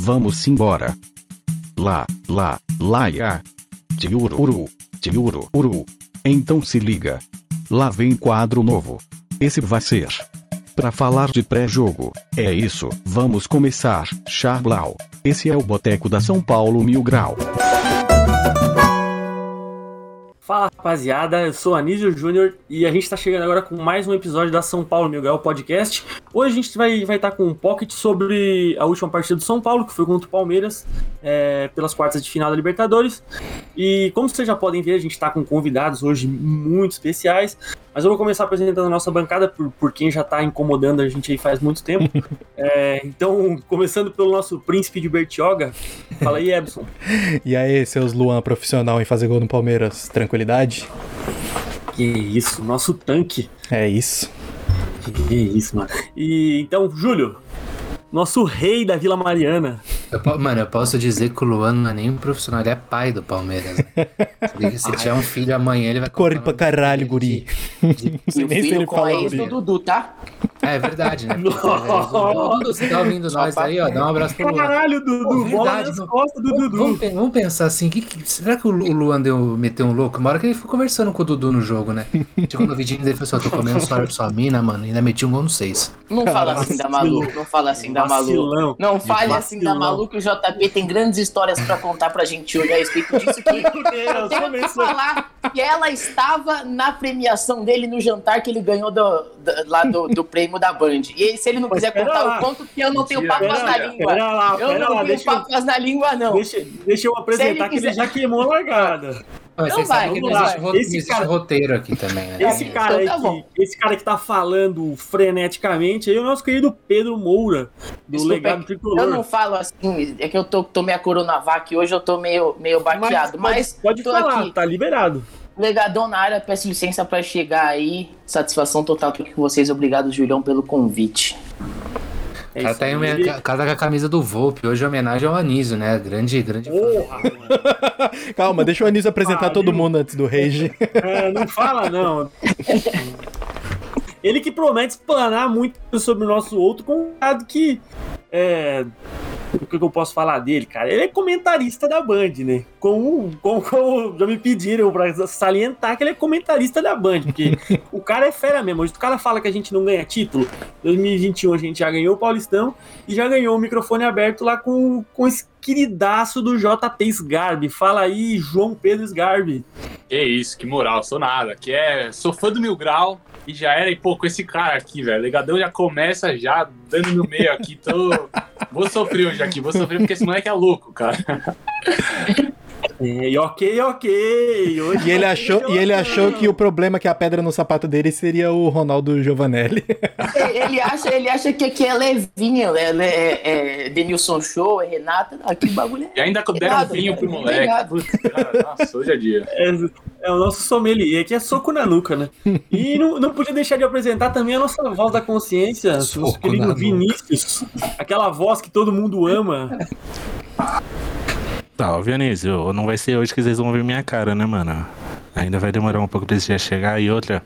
vamos embora. Lá, lá, lá, ya. Tiururu, tiururu. Então se liga. Lá vem quadro novo. Esse vai ser. Pra falar de pré-jogo. É isso, vamos começar. Charblau. Esse é o Boteco da São Paulo Mil Grau. Fala rapaziada, eu sou Anísio Júnior e a gente está chegando agora com mais um episódio da São Paulo Mil Grau Podcast. Hoje a gente vai estar vai tá com um pocket sobre a última partida do São Paulo, que foi contra o Palmeiras, é, pelas quartas de final da Libertadores. E como vocês já podem ver, a gente está com convidados hoje muito especiais. Mas eu vou começar apresentando a nossa bancada por, por quem já está incomodando a gente aí faz muito tempo. é, então, começando pelo nosso príncipe de Bertioga. Fala aí, Ebson. e aí, seus Luan profissional em fazer gol no Palmeiras, tranquilidade? Que isso, nosso tanque. É isso. Que isso, mano. E então, Júlio, nosso rei da Vila Mariana. Eu, mano, eu posso dizer que o Luan não é nem um profissional, ele é pai do Palmeiras. se tiver um filho amanhã, ele vai. Corre pra caralho, guri. De, de, nem se ele com a ex do Dudu, tá? É, é verdade, né? Dudu, você tá ouvindo nós aí, ó. Dá um abraço pro Luan. Caralho, Dudu, bola nas costas do Dudu. Vamos, vamos pensar assim, que, que, será que o Luan deu, meteu um louco? Uma hora que ele ficou conversando com o Dudu no jogo, né? Chegou no vidinho dele e falou assim: ó, tô comendo sua, sua mina, mano. E ainda meti um gol no 6. Não fala assim da Malu, não fala assim da Malu. Não fale assim da Malu que o JP tem grandes histórias pra contar pra gente hoje a respeito disso. Que eu tenho que falar que ela estava na premiação dele no jantar que ele ganhou do, do lá do, do prêmio da Band. E se ele não quiser contar, lá. eu conto que eu não tenho papas na língua. Lá, eu não lá, tenho papas na língua, não. Deixa, deixa eu apresentar ele que ele já queimou a largada. Mas não vai, que não existe, esse existe cara, roteiro aqui também, né? Esse cara, então, tá que, esse cara que tá falando freneticamente aí é o nosso querido Pedro Moura, do Desculpa, Legado Tricolor. Eu não falo assim, é que eu tô, tomei a Coronavac hoje, eu tô meio, meio baqueado. Mas, mas pode, pode falar, aqui. tá liberado. Legadão na área, peço licença para chegar aí. Satisfação total aqui com vocês. Obrigado, Julião, pelo convite. É cara, tá aí, ele... cara tá com a camisa do Volpe. Hoje é homenagem ao Anísio, né? Grande, grande. Porra, Calma, deixa o Anísio apresentar ah, todo mundo antes do Rage. É, não fala, não. Ele que promete explanar muito sobre o nosso outro convidado que é, o que eu posso falar dele, cara? Ele é comentarista da Band, né? Como, como, como já me pediram pra salientar que ele é comentarista da Band, porque o cara é fera mesmo. Hoje o cara fala que a gente não ganha título. 2021 a gente já ganhou o Paulistão e já ganhou o microfone aberto lá com, com esse queridaço do JP Sgarbi. Fala aí, João Pedro Sgarbi. Que isso, que moral, sou nada. Que é, sou fã do Mil Grau, e já era, e pô, com esse cara aqui, velho, Legadão já começa já dando no meio aqui, tô... vou sofrer hoje aqui, vou sofrer porque esse moleque é louco, cara. É, e ok, ok. Hoje e ele, achou, e ele achou que o problema é que a pedra no sapato dele seria o Ronaldo Giovanelli. Ele acha, ele acha que aqui é levinho, é, é, é Denilson Show, é Renata. Aqui o bagulho é. E ainda deram um vinho pro moleque. cara, nossa, hoje é dia. É, é o nosso sommelier, que é soco na nuca, né? E não, não podia deixar de apresentar também a nossa voz da consciência, nosso querido Vinícius. Aquela voz que todo mundo ama. Tá, ó, Vinícius, não vai ser hoje que vocês vão ver minha cara, né, mano? Ainda vai demorar um pouco pra esse dia chegar. E outra,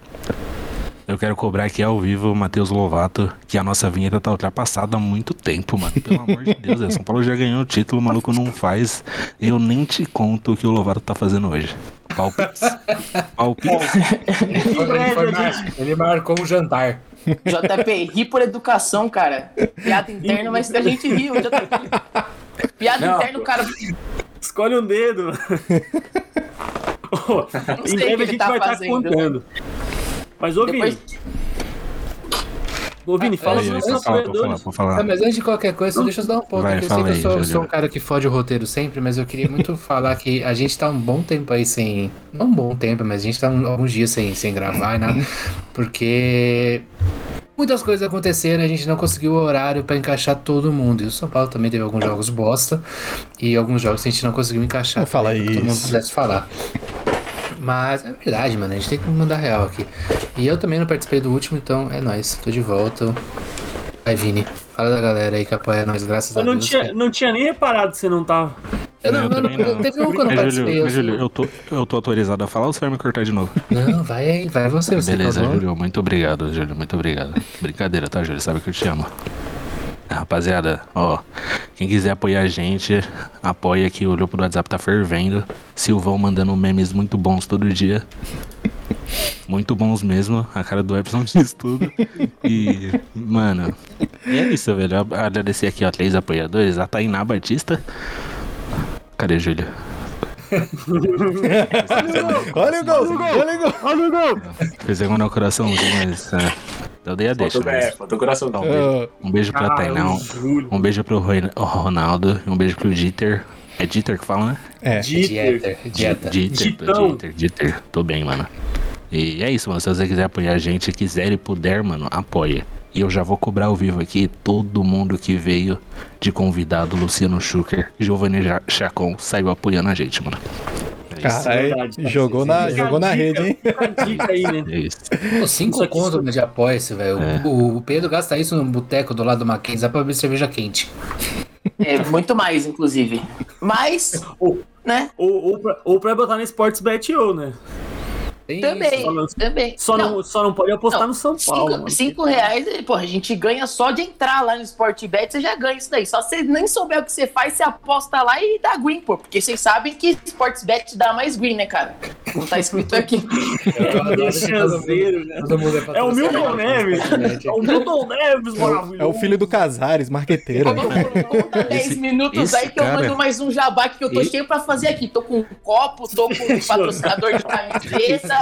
eu quero cobrar aqui ao vivo o Matheus Lovato, que a nossa vinheta tá ultrapassada há muito tempo, mano. Pelo amor de Deus, é, São Paulo já ganhou o título, o maluco não faz. Eu nem te conto o que o Lovato tá fazendo hoje. Palpites. Palpites. ele, ele marcou um jantar. JP, ri por educação, cara. Piada interna, mas a gente riu, JP. Piada não, interna, cara. Escolhe um dedo. oh, em breve a gente tá vai estar tá contando. Mas, ô, Depois... Vini. Ô, Vini, fala sobre os apoiadores. Falar, mas antes de qualquer coisa, deixa eu dar um ponto. Vai, eu sei que eu sou, sou, um cara que fode o roteiro sempre, mas eu queria muito falar que a gente tá um bom tempo aí sem. Não um bom tempo, mas a gente tá alguns dias sem, sem gravar e nada. Porque muitas coisas aconteceram, a gente não conseguiu o horário para encaixar todo mundo. E o São Paulo também teve alguns jogos bosta e alguns jogos que a gente não conseguiu encaixar. Fala isso. Todo mundo pudesse falar. Mas é verdade, mano. A gente tem que mandar real aqui. E eu também não participei do último, então é nóis. Tô de volta. Vai, Vini. Fala da galera aí que apoia nós, graças eu a não Deus. Tinha, não tinha nem reparado que você não tava. Eu não, eu não, não. teve um que eu não participei. Júlio, Júlio, eu, tô, eu tô autorizado a falar ou você vai me cortar de novo? Não, vai aí, vai você. você Beleza, Júlio, muito obrigado, Júlio, muito obrigado. Brincadeira, tá, Júlio? Sabe que eu te amo. Rapaziada, ó, quem quiser apoiar a gente, apoia aqui, o grupo do WhatsApp tá fervendo. Silvão mandando memes muito bons todo dia. Muito bons mesmo, a cara do Epson diz tudo. E, mano, é isso, velho. Agradecer aqui, ó, três apoiadores. A Tainá Batista. Cadê, Júlio? olha o gol! Olha o gol! Olha o gol! Fez segundo coraçãozinho, mas. É, eu dei a deixa. Mas... É, coração. Um beijo, um beijo pra ah, Tainá, um, beijo pro Ronaldo um beijo pro Dieter. É Dieter que fala, né? É. Dieter. Dieter. Dieter. Dieter. Dieter. Tô bem, mano. E é isso, mano. Se você quiser apoiar a gente, quiser e puder, mano, apoia. E eu já vou cobrar ao vivo aqui todo mundo que veio de convidado, Luciano Schucker, Giovanni Chacon, saiu apoiando a gente, mano. É Caralho, jogou, na, jogou na rede, hein? aí, né? É isso. Pô, cinco contos de apoia-se, velho. É. O, o, Pedro gasta isso no boteco do lado do Mackenzie pra beber cerveja quente. É, muito mais, inclusive. Mas, ou, né? Ou, ou, pra, ou pra botar no Sportsbet.io, né? Tem também, isso. também. Só não, não, só não pode apostar não, no São Paulo. Cinco, cinco reais, pô, a gente ganha só de entrar lá no Sportbet, você já ganha isso daí. Só você nem souber o que você faz, você aposta lá e dá green, pô. Porque vocês sabem que Sportsbet dá mais green, né, cara? Não tá escrito aqui. é o Milton Neves. É o Milton Neves, maravilhoso. É o filho do Casares, marqueteiro. Conta 10 minutos aí que eu mando mais um jabá que eu tô cheio pra fazer aqui. Tô com um copo, tô com um patrocinador de camiseta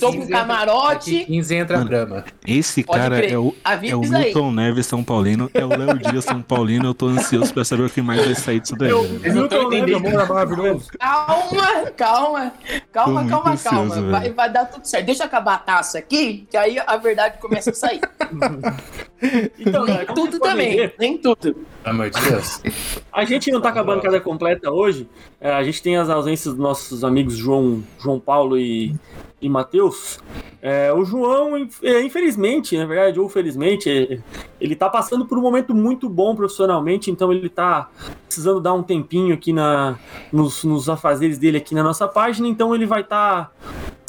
tô com camarote. 15 entra Mano, grama. Esse Pode cara crer. é o, é o Milton Neves São Paulino, é o Léo Dias São Paulino. Eu tô ansioso pra saber o que mais vai sair disso daí. Eu, eu Milton Neves, amor, é maravilhoso. Calma, calma, calma, calma, calma. Vai, vai dar tudo certo. Deixa eu acabar a taça aqui, que aí a verdade começa a sair. então, nem tudo também, ver? nem tudo. Amor de Deus. A gente não tá acabando cada completa hoje. É, a gente tem as ausências dos nossos amigos João, João Paulo e e Matheus, é, o João, é, infelizmente, na verdade, ou felizmente, é, ele tá passando por um momento muito bom profissionalmente, então ele tá precisando dar um tempinho aqui na, nos, nos afazeres dele aqui na nossa página, então ele vai estar tá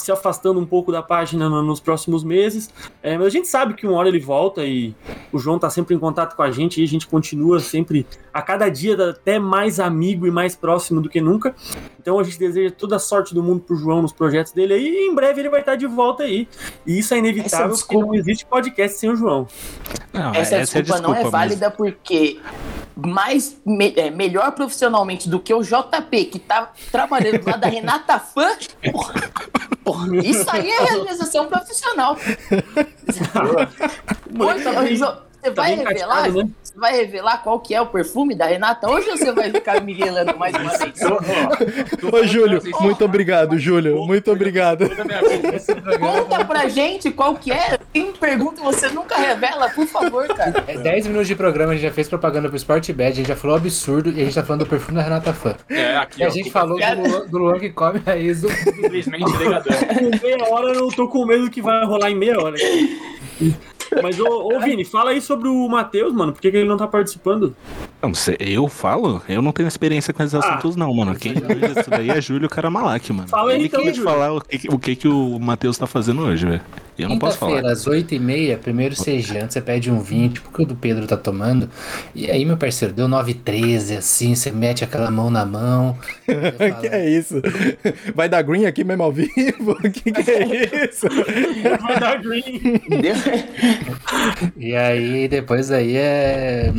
se afastando um pouco da página nos próximos meses. É, mas a gente sabe que uma hora ele volta e o João está sempre em contato com a gente e a gente continua sempre, a cada dia, até mais amigo e mais próximo do que nunca. Então a gente deseja toda a sorte do mundo pro João nos projetos dele aí e em breve ele vai estar de volta aí. E isso é inevitável porque não existe podcast sem o João. Não, essa, essa desculpa, desculpa, não é válida porque mais me, é, melhor profissionalmente do que o JP, que tá trabalhando lá da Renata Fã, porra, porra, isso aí é realização profissional. Oi, você vai revelar? Né? Você vai revelar qual que é o perfume da Renata hoje ou você vai ficar miguelando mais uma vez? Ô, Júlio, muito obrigado, Júlio. Muito obrigado. Conta pra gente qual que é. Quem pergunta você nunca revela, por favor, cara. É 10 minutos de programa, a gente já fez propaganda pro Sportbet, a gente já falou absurdo e a gente tá falando do perfume da Renata Fã. É, aqui. E a gente falou do Luan, do Luan que come a ex do. Simplesmente legadão. Com meia hora eu tô com medo que vai rolar em meia hora. Mas, ô, ô, Vini, fala aí sobre o Matheus, mano. Por que, que ele não tá participando? Não, eu falo? Eu não tenho experiência com esses ah. assuntos, não, mano. Quem isso daí é Júlio Caramalak, mano. Fala aí, ele então, que Júlio. falar o que, o que, que o Matheus tá fazendo hoje, velho. Eu não posso falar. às 8h30, primeiro você janta, você pede um vinho, tipo que o do Pedro tá tomando. E aí, meu parceiro, deu 9h13, assim, você mete aquela mão na mão. que é isso? Vai dar green aqui mesmo ao vivo? que que é isso? Vai dar green. e aí, depois aí é.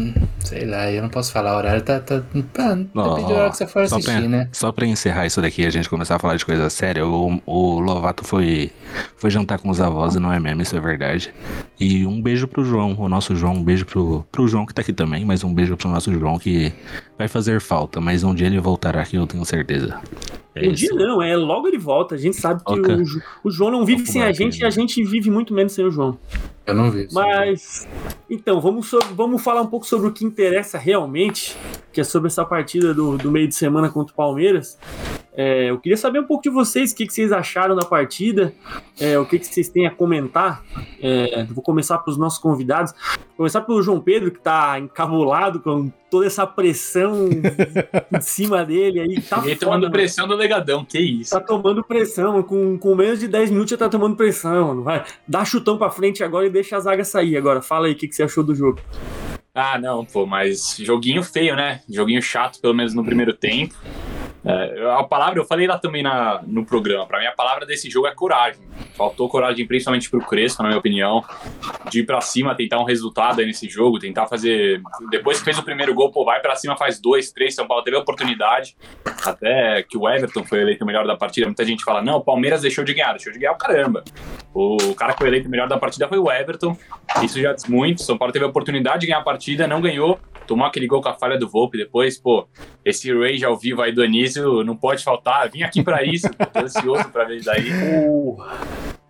Sei lá, eu não posso falar, o horário tá. tá, tá depende da hora que você for assistir, pra, né? Só pra encerrar isso daqui a gente começar a falar de coisa séria, o, o Lovato foi, foi jantar com os avós não é mesmo, isso é verdade. E um beijo pro João, o nosso João, um beijo pro, pro João que tá aqui também, mas um beijo pro nosso João que vai fazer falta, mas um dia ele voltará aqui, eu tenho certeza. É um isso. dia não, é logo ele volta. A gente sabe que okay. o, o, João não vive sem a gente e a gente vive muito menos sem o João. Eu não vi. Mas, então, vamos, sobre, vamos falar um pouco sobre o que interessa realmente, que é sobre essa partida do, do meio de semana contra o Palmeiras. É, eu queria saber um pouco de vocês, o que, que vocês acharam da partida, é, o que, que vocês têm a comentar. É, vou começar para os nossos convidados. Vou começar pelo João Pedro, que está encabulado com toda essa pressão em cima dele. Aí tá Ele tomando mano. pressão do legadão, que isso. Tá tomando pressão, com, com menos de 10 minutos já tá tomando pressão. Vai, dá chutão para frente agora e deixa a zaga sair. Agora, fala aí o que, que você achou do jogo. Ah, não, pô, mas joguinho feio, né? Joguinho chato, pelo menos no primeiro tempo. É, a palavra, eu falei lá também na, no programa, para mim a palavra desse jogo é coragem. Faltou coragem, principalmente pro Crespo, na minha opinião, de ir pra cima, tentar um resultado aí nesse jogo, tentar fazer. Depois que fez o primeiro gol, pô, vai para cima, faz dois, três. São Paulo teve a oportunidade, até que o Everton foi eleito o melhor da partida. Muita gente fala, não, o Palmeiras deixou de ganhar, deixou de ganhar o caramba. O cara que foi eleito o melhor da partida foi o Everton, isso já diz muito. São Paulo teve a oportunidade de ganhar a partida, não ganhou, tomou aquele gol com a falha do Volpe depois, pô, esse rage ao vivo aí do Anísio não pode faltar. Vim aqui para isso, tô ansioso para ver isso daí.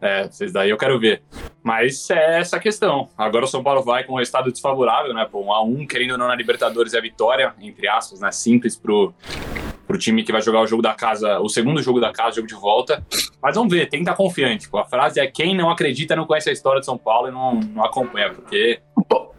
É, vocês daí eu quero ver. Mas é essa a questão. Agora o São Paulo vai com um estado desfavorável, né? Pô, um a um, querendo ou não na Libertadores é a vitória, entre aspas, né? Simples pro, pro time que vai jogar o jogo da casa, o segundo jogo da casa, jogo de volta. Mas vamos ver, tem que estar confiante. Pô. A frase é quem não acredita não conhece a história de São Paulo e não, não acompanha, porque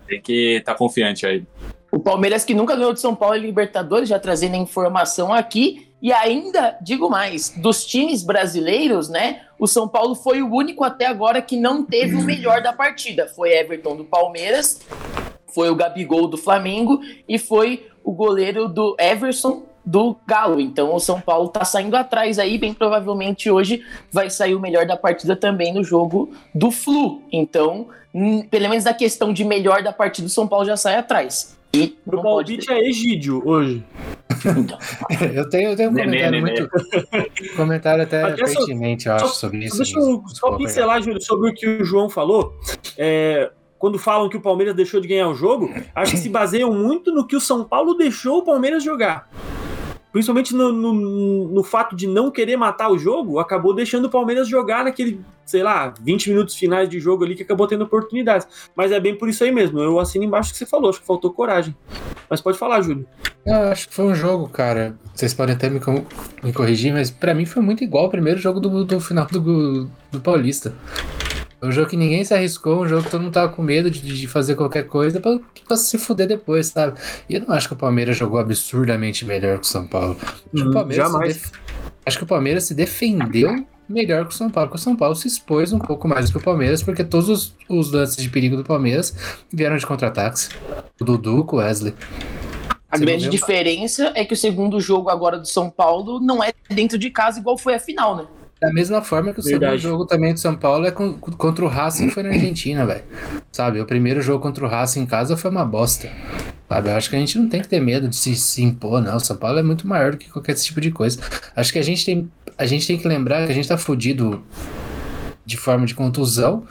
tem que estar confiante aí. O Palmeiras que nunca ganhou de São Paulo em Libertadores, já trazendo a informação aqui. E ainda, digo mais, dos times brasileiros, né? O São Paulo foi o único até agora que não teve o melhor da partida. Foi Everton do Palmeiras, foi o Gabigol do Flamengo e foi o goleiro do Everson do Galo. Então o São Paulo tá saindo atrás aí, bem provavelmente hoje vai sair o melhor da partida também no jogo do Flu. Então, pelo menos na questão de melhor da partida, o São Paulo já sai atrás. E o palpite é Egídio hoje. Então. eu, tenho, eu tenho um comentário muito. comentário até pertinente, eu acho, só, sobre isso. Deixa eu só pincelar, Júlio, sobre o que o João falou. É, quando falam que o Palmeiras deixou de ganhar o jogo, acho que se baseiam muito no que o São Paulo deixou o Palmeiras jogar principalmente no, no, no, fato de não querer matar o jogo, acabou deixando o Palmeiras jogar naquele, sei lá, 20 minutos finais de jogo ali que acabou tendo oportunidades. Mas é bem por isso aí mesmo. Eu assino embaixo que você falou, acho que faltou coragem. Mas pode falar, Júlio. Eu acho que foi um jogo, cara. Vocês podem até me, me corrigir, mas para mim foi muito igual ao primeiro jogo do, do final do, do Paulista. Um jogo que ninguém se arriscou, um jogo que todo mundo tava com medo de, de fazer qualquer coisa pra, pra, se fuder depois, sabe? E eu não acho que o Palmeiras jogou absurdamente melhor que o São Paulo. Acho, hum, que, o def... acho que o Palmeiras se defendeu melhor que o São Paulo, porque o São Paulo se expôs um pouco mais que o Palmeiras, porque todos os, os lances de perigo do Palmeiras vieram de contra-ataques. O Dudu com o Wesley. A Você grande diferença é que o segundo jogo agora do São Paulo não é dentro de casa igual foi a final, né? Da mesma forma que o Verdade. segundo jogo também do São Paulo é contra o Racing foi na Argentina, velho. Sabe, o primeiro jogo contra o Racing em casa foi uma bosta. Sabe, eu acho que a gente não tem que ter medo de se, se impor, não. O São Paulo é muito maior do que qualquer tipo de coisa. Acho que a gente tem, a gente tem que lembrar que a gente tá fudido de forma de contusão.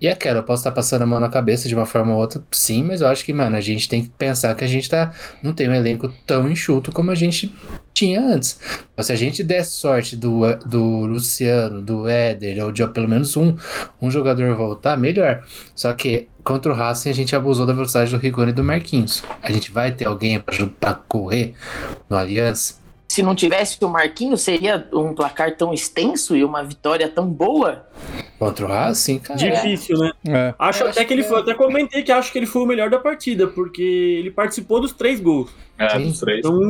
E é aquela, eu posso estar passando a mão na cabeça de uma forma ou outra, sim, mas eu acho que, mano, a gente tem que pensar que a gente tá, não tem um elenco tão enxuto como a gente tinha antes. Mas se a gente der sorte do, do Luciano, do Éder, ou de pelo menos um, um jogador voltar, melhor. Só que contra o Racing a gente abusou da velocidade do Rigoni e do Marquinhos. A gente vai ter alguém para correr no Aliança? Se não tivesse o Marquinhos, seria um placar tão extenso e uma vitória tão boa? Contra o Racing, cara. Difícil, né? É. Acho até que ele foi. Até comentei que acho que ele foi o melhor da partida, porque ele participou dos três gols. É, dos três. Então,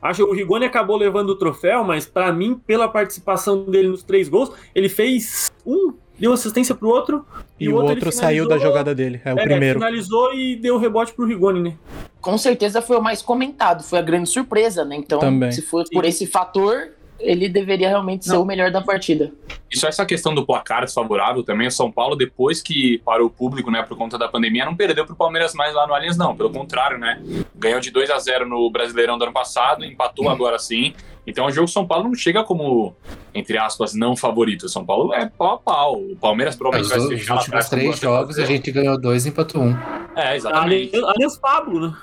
acho que o Rigoni acabou levando o troféu, mas para mim, pela participação dele nos três gols, ele fez um deu assistência pro outro. E, e o outro, outro saiu da jogada dele. É o é, primeiro. finalizou e deu o rebote pro Rigoni, né? Com certeza foi o mais comentado, foi a grande surpresa, né? Então, Também. se for por esse fator, ele deveria realmente Não. ser o melhor da partida. E só essa questão do placar desfavorável também, o São Paulo, depois que parou o público, né, por conta da pandemia, não perdeu pro Palmeiras mais lá no Allianz, não. Pelo contrário, né? Ganhou de 2 a 0 no Brasileirão do ano passado, empatou hum. agora sim. Então o jogo São Paulo não chega como, entre aspas, não favorito. O São Paulo é pau a pau. O Palmeiras provavelmente vai ser Os últimos três jogos a gente ganhou dois e empatou um. É, exatamente. Aliás Pablo, né?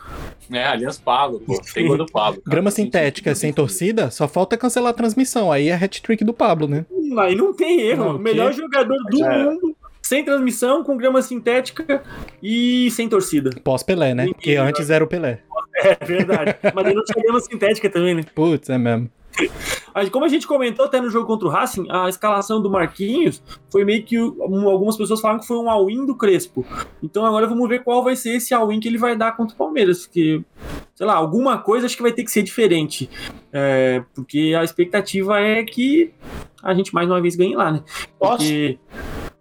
É, Aliás Pablo, pô. Tem gol do Pablo. Cara. Grama sintética sem torcida, só falta cancelar a transmissão. Aí é hat-trick do Pablo, né? Aí não tem erro. Não, o melhor que... jogador do é. mundo sem transmissão, com grama sintética e sem torcida. Pós-Pelé, né? Porque antes era o Pelé. É verdade. Mas aí não tinha grama sintética também, né? Putz, é mesmo. Como a gente comentou até no jogo contra o Racing, a escalação do Marquinhos foi meio que algumas pessoas falam que foi um all-in do Crespo. Então agora vamos ver qual vai ser esse all-in que ele vai dar contra o Palmeiras, que sei lá, alguma coisa acho que vai ter que ser diferente, é, porque a expectativa é que a gente mais uma vez ganhe lá, né? Porque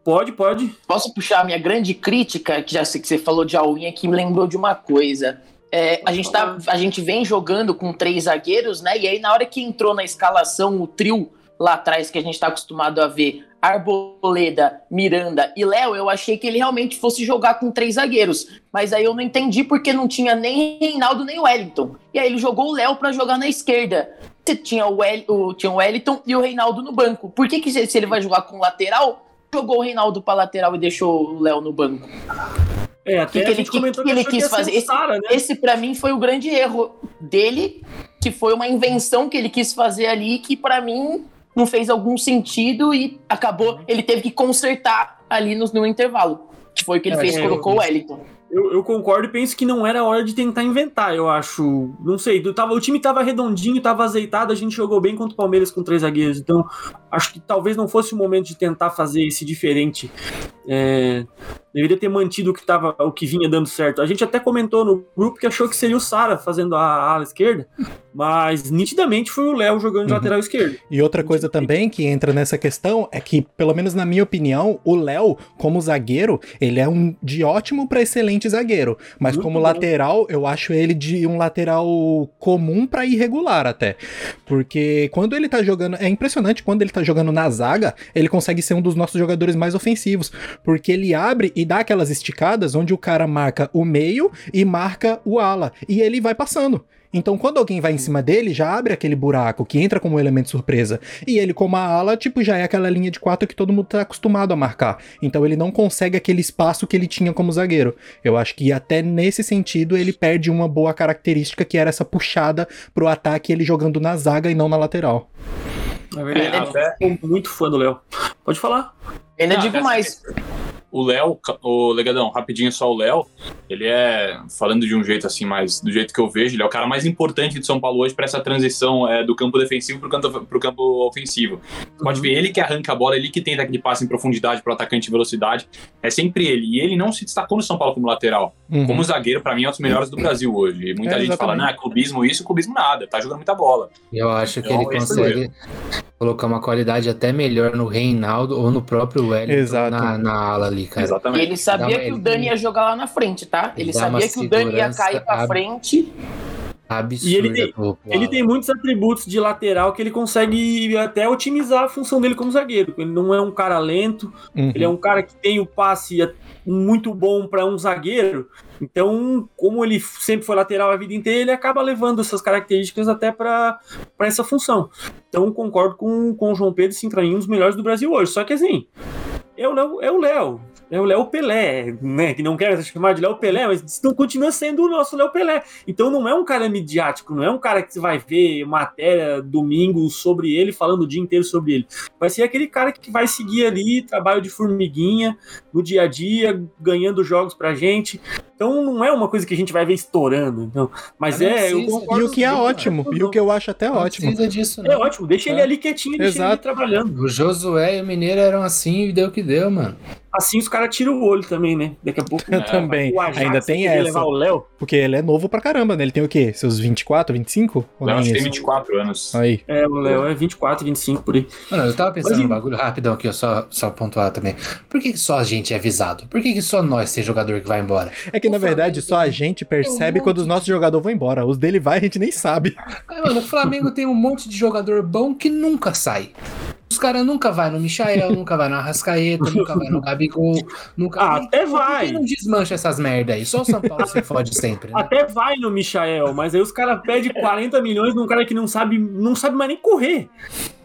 Pode, pode. Posso puxar a minha grande crítica, que já sei que você falou de Alwin aqui, me lembrou de uma coisa. É, a, gente tá, a gente vem jogando com três zagueiros, né? E aí, na hora que entrou na escalação o trio lá atrás, que a gente tá acostumado a ver, Arboleda, Miranda e Léo, eu achei que ele realmente fosse jogar com três zagueiros. Mas aí eu não entendi porque não tinha nem Reinaldo nem Wellington. E aí ele jogou o Léo para jogar na esquerda. Tinha o, El, o, tinha o Wellington e o Reinaldo no banco. Por que, que se ele vai jogar com lateral, jogou o Reinaldo para lateral e deixou o Léo no banco. É, até que, que, ele, que, que ele quis fazer. Esse, Sarah, né? esse para mim foi o grande erro dele, que foi uma invenção que ele quis fazer ali, que para mim não fez algum sentido e acabou. Ele teve que consertar ali no, no intervalo. Que foi o que ele é, fez, é, colocou eu, o Wellington. Eu, eu, concordo e penso que não era hora de tentar inventar, eu acho. Não sei, tava, o time tava redondinho, tava azeitado, a gente jogou bem contra o Palmeiras com três zagueiros. Então, acho que talvez não fosse o momento de tentar fazer esse diferente. É, deveria ter mantido o que, tava, o que vinha dando certo. A gente até comentou no grupo que achou que seria o Sara fazendo a ala esquerda, mas nitidamente foi o Léo jogando de uhum. lateral esquerdo. E outra coisa também que entra nessa questão é que, pelo menos na minha opinião, o Léo, como zagueiro, ele é um de ótimo para excelente zagueiro, mas Muito como bom. lateral, eu acho ele de um lateral comum para irregular até. Porque quando ele tá jogando, é impressionante quando ele tá jogando na zaga, ele consegue ser um dos nossos jogadores mais ofensivos, porque ele abre e dá aquelas esticadas onde o cara marca o meio e marca o ala, e ele vai passando. Então, quando alguém vai em cima dele, já abre aquele buraco que entra como um elemento surpresa. E ele, como a ala, tipo, já é aquela linha de quatro que todo mundo tá acostumado a marcar. Então, ele não consegue aquele espaço que ele tinha como zagueiro. Eu acho que até nesse sentido ele perde uma boa característica que era essa puxada pro ataque, ele jogando na zaga e não na lateral. É verdade, é, muito fã do Léo. Pode falar. Ainda digo mais o Léo, o Legadão, rapidinho só o Léo, ele é, falando de um jeito assim, mais do jeito que eu vejo, ele é o cara mais importante de São Paulo hoje para essa transição é, do campo defensivo pro campo, pro campo ofensivo. Uhum. Pode ver, ele que arranca a bola, ele que tenta aquele passe em profundidade pro atacante de velocidade, é sempre ele. E ele não se destacou no São Paulo como lateral. Uhum. Como zagueiro, para mim, é um dos melhores do Brasil hoje. E muita é, gente fala, não, clubismo isso, clubismo nada, tá jogando muita bola. Eu acho então, que ele consegue colocar uma qualidade até melhor no Reinaldo ou no próprio Wellington na, na ala ali, cara. Exatamente. E ele sabia que o Dani ia jogar lá na frente, tá? Ele sabia que o Dani ia cair pra ab... frente. Absurdo. E ele tem, ele tem muitos atributos de lateral que ele consegue até otimizar a função dele como zagueiro. Ele não é um cara lento, uhum. ele é um cara que tem o passe muito bom para um zagueiro. Então, como ele sempre foi lateral a vida inteira, ele acaba levando essas características até para essa função. Então, concordo com, com o João Pedro, sim, para mim, um dos melhores do Brasil hoje. Só que assim, é o é o Léo é o Léo Pelé, né? Que não quer chamar de Léo Pelé, mas não continua sendo o nosso Léo Pelé. Então não é um cara midiático, não é um cara que você vai ver matéria domingo sobre ele, falando o dia inteiro sobre ele. Vai ser aquele cara que vai seguir ali, trabalho de formiguinha, no dia a dia, ganhando jogos pra gente. Então não é uma coisa que a gente vai ver estourando. Então, mas é. e o que é ótimo, e o que eu acho até não ótimo. Precisa disso, É ótimo, deixa é. ele ali quietinho, deixa Exato. ele trabalhando. O Josué e o Mineiro eram assim e deu o que deu, mano. Assim os caras tiram o olho também, né? Daqui a pouco. É, também. Ainda tem essa. Levar o Léo. Porque ele é novo pra caramba, né? Ele tem o quê? Seus 24, 25? Ou Léo tem 24 anos. Aí. É, o Léo é 24, 25 por aí. Mano, eu tava pensando num bagulho rapidão aqui, ó, só, só pontuar também. Por que, que só a gente é avisado? Por que, que só nós tem jogador que vai embora? É que, na verdade, só a gente percebe quando os nossos jogadores vão embora. Os dele vai, a gente nem sabe. Mano, o Flamengo tem um monte de jogador bom que nunca sai. Os caras nunca vai no Michael, nunca vai no Arrascaeta, nunca vai no Gabigol, nunca ah, Até vai. Por que não desmancha essas merda aí? Só o São Paulo se fode sempre. Né? Até vai no Michael, mas aí os caras pedem 40 milhões num cara que não sabe, não sabe mais nem correr.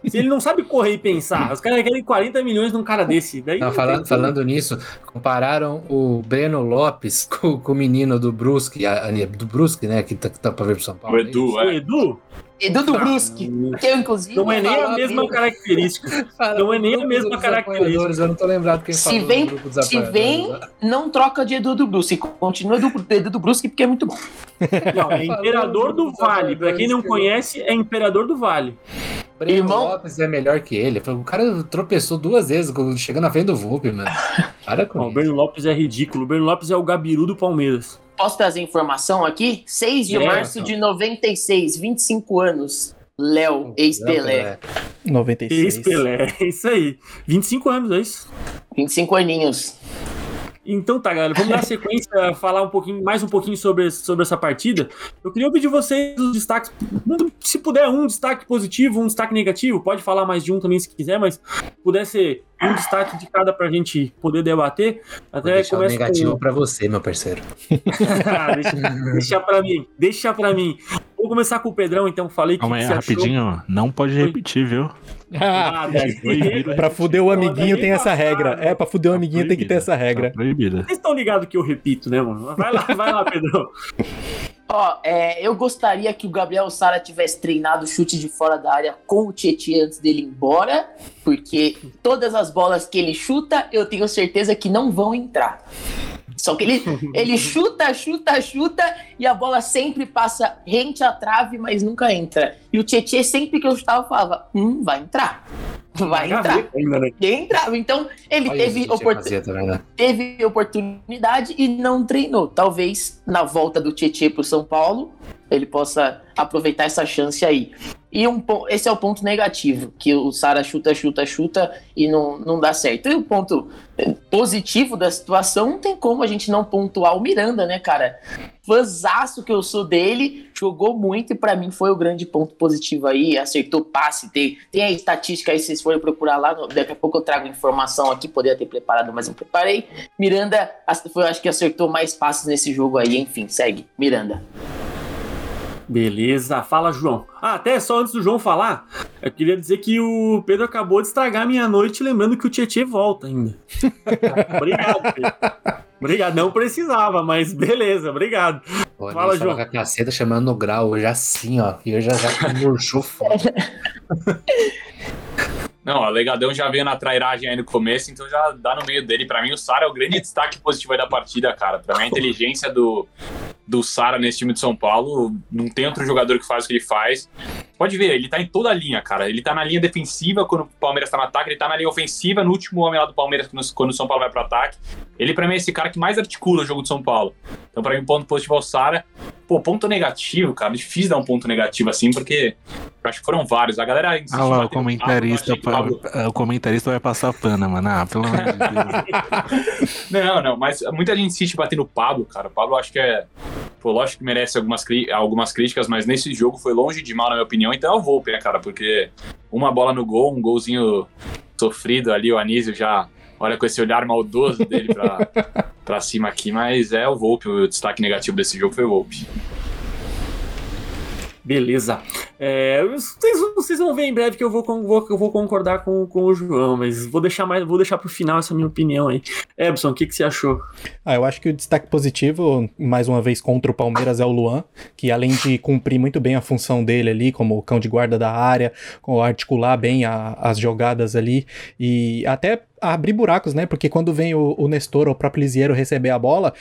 Se ele não sabe correr e pensar, os caras querem 40 milhões num cara desse. Daí não, falando, falando nisso, compararam o Breno Lopes com, com o menino do Brusque, a, a, do Brusque, né? Que tá, que tá pra vir pro São Paulo. O Edu, é. O Edu? Edu do Brusque, que eu inclusive. Não é nem a mesma característica. não é nem a mesma característica. Eu não tô lembrado quem se vem, Se vem, não troca de Edu do Brusque. Continua do Edu do Brusque porque é muito bom. Não, é Imperador do Vale. Pra quem não conhece, é Imperador do Vale. Breno Irmão... Lopes é melhor que ele. O cara tropeçou duas vezes chegando na frente do Volpe, mano. Para com O Breno Lopes é ridículo. O Breno Lopes é o Gabiru do Palmeiras. Posso trazer informação aqui? 6 de é, março então. de 96, 25 anos. Léo, ex-Pelé. 96. Ex-Pelé, é isso aí. 25 anos, é isso. 25 aninhos. Então tá, galera, vamos dar sequência, falar um pouquinho, mais um pouquinho sobre, sobre essa partida. Eu queria pedir vocês os destaques, se puder, um destaque positivo, um destaque negativo, pode falar mais de um também se quiser, mas puder ser um destaque de cada pra gente poder debater. Até Vou deixar o negativo com... pra você, meu parceiro. ah, deixa, deixa pra mim, deixa pra mim. Vou começar com o Pedrão, então. Falei que. Calma aí, rapidinho, achou... não pode repetir, viu? Ah, ah pra fuder o amiguinho tem essa regra. É, pra fuder o amiguinho tem que ter essa regra. Tá proibida. Vocês estão ligados que eu repito, né, mano? Vai lá, vai lá, Pedrão. Ó, é, eu gostaria que o Gabriel Sara tivesse treinado o chute de fora da área com o Tietchan antes dele ir embora, porque todas as bolas que ele chuta, eu tenho certeza que não vão entrar. Só que ele, ele chuta, chuta, chuta e a bola sempre passa rente à trave, mas nunca entra. E o Tietchan, sempre que eu estava, falava: hum, vai entrar. Vai entrar. Ainda, né? E entrava. Então, ele teve, também, né? teve oportunidade e não treinou. Talvez na volta do Tietchan para o São Paulo, ele possa aproveitar essa chance aí. E um, esse é o ponto negativo, que o Sara chuta, chuta, chuta e não, não dá certo. E o ponto eh, positivo da situação, não tem como a gente não pontuar o Miranda, né, cara? Fãzaço que eu sou dele, jogou muito e para mim foi o grande ponto positivo aí. Acertou passe, tem, tem a estatística aí, se vocês forem procurar lá, daqui a pouco eu trago informação aqui, poderia ter preparado, mas não preparei. Miranda, foi, acho que acertou mais passes nesse jogo aí, enfim, segue. Miranda. Beleza, fala João. Ah, até só antes do João falar, eu queria dizer que o Pedro acabou de estragar minha noite, lembrando que o Tietchan volta ainda. obrigado, Pedro. Obrigado, não precisava, mas beleza, obrigado. Pô, fala, João. Com a caceta chamando no grau, hoje assim, ó, e eu já, já murchou fora. Não, o Legadão já veio na trairagem aí no começo, então já dá no meio dele. Para mim, o Sara é o grande destaque positivo aí da partida, cara. Para mim, a inteligência do, do Sara nesse time de São Paulo, não tem outro jogador que faz o que ele faz. Pode ver, ele tá em toda a linha, cara. Ele tá na linha defensiva quando o Palmeiras tá no ataque, ele tá na linha ofensiva no último homem lá do Palmeiras quando o São Paulo vai pro ataque. Ele, pra mim, é esse cara que mais articula o jogo de São Paulo. Então, pra mim, ponto positivo ao Sara. Pô, ponto negativo, cara. Difícil dar um ponto negativo assim, porque eu acho que foram vários. A galera insiste ah lá, o comentarista, Pablo, o comentarista vai passar pana, mano. Ah, pelo amor de Deus. não, não, mas muita gente insiste bater no Pablo, cara. O Pablo acho que é. Pô, lógico que merece algumas, algumas críticas, mas nesse jogo foi longe de mal, na minha opinião. Então é o Volpe, né, cara? Porque uma bola no gol, um golzinho sofrido ali, o Anísio já olha com esse olhar maldoso dele pra, pra cima aqui, mas é o Volpe, o destaque negativo desse jogo foi o Volpe. Beleza. É, vocês, vão ver em breve que eu vou, vou, eu vou concordar com, com o João, mas vou deixar mais, vou deixar pro final essa minha opinião aí. Ebson, o que, que você achou? Ah, eu acho que o destaque positivo, mais uma vez contra o Palmeiras, é o Luan, que além de cumprir muito bem a função dele ali, como cão de guarda da área, articular bem a, as jogadas ali, e até abrir buracos, né? Porque quando vem o, o Nestor ou o próprio Lisiero receber a bola,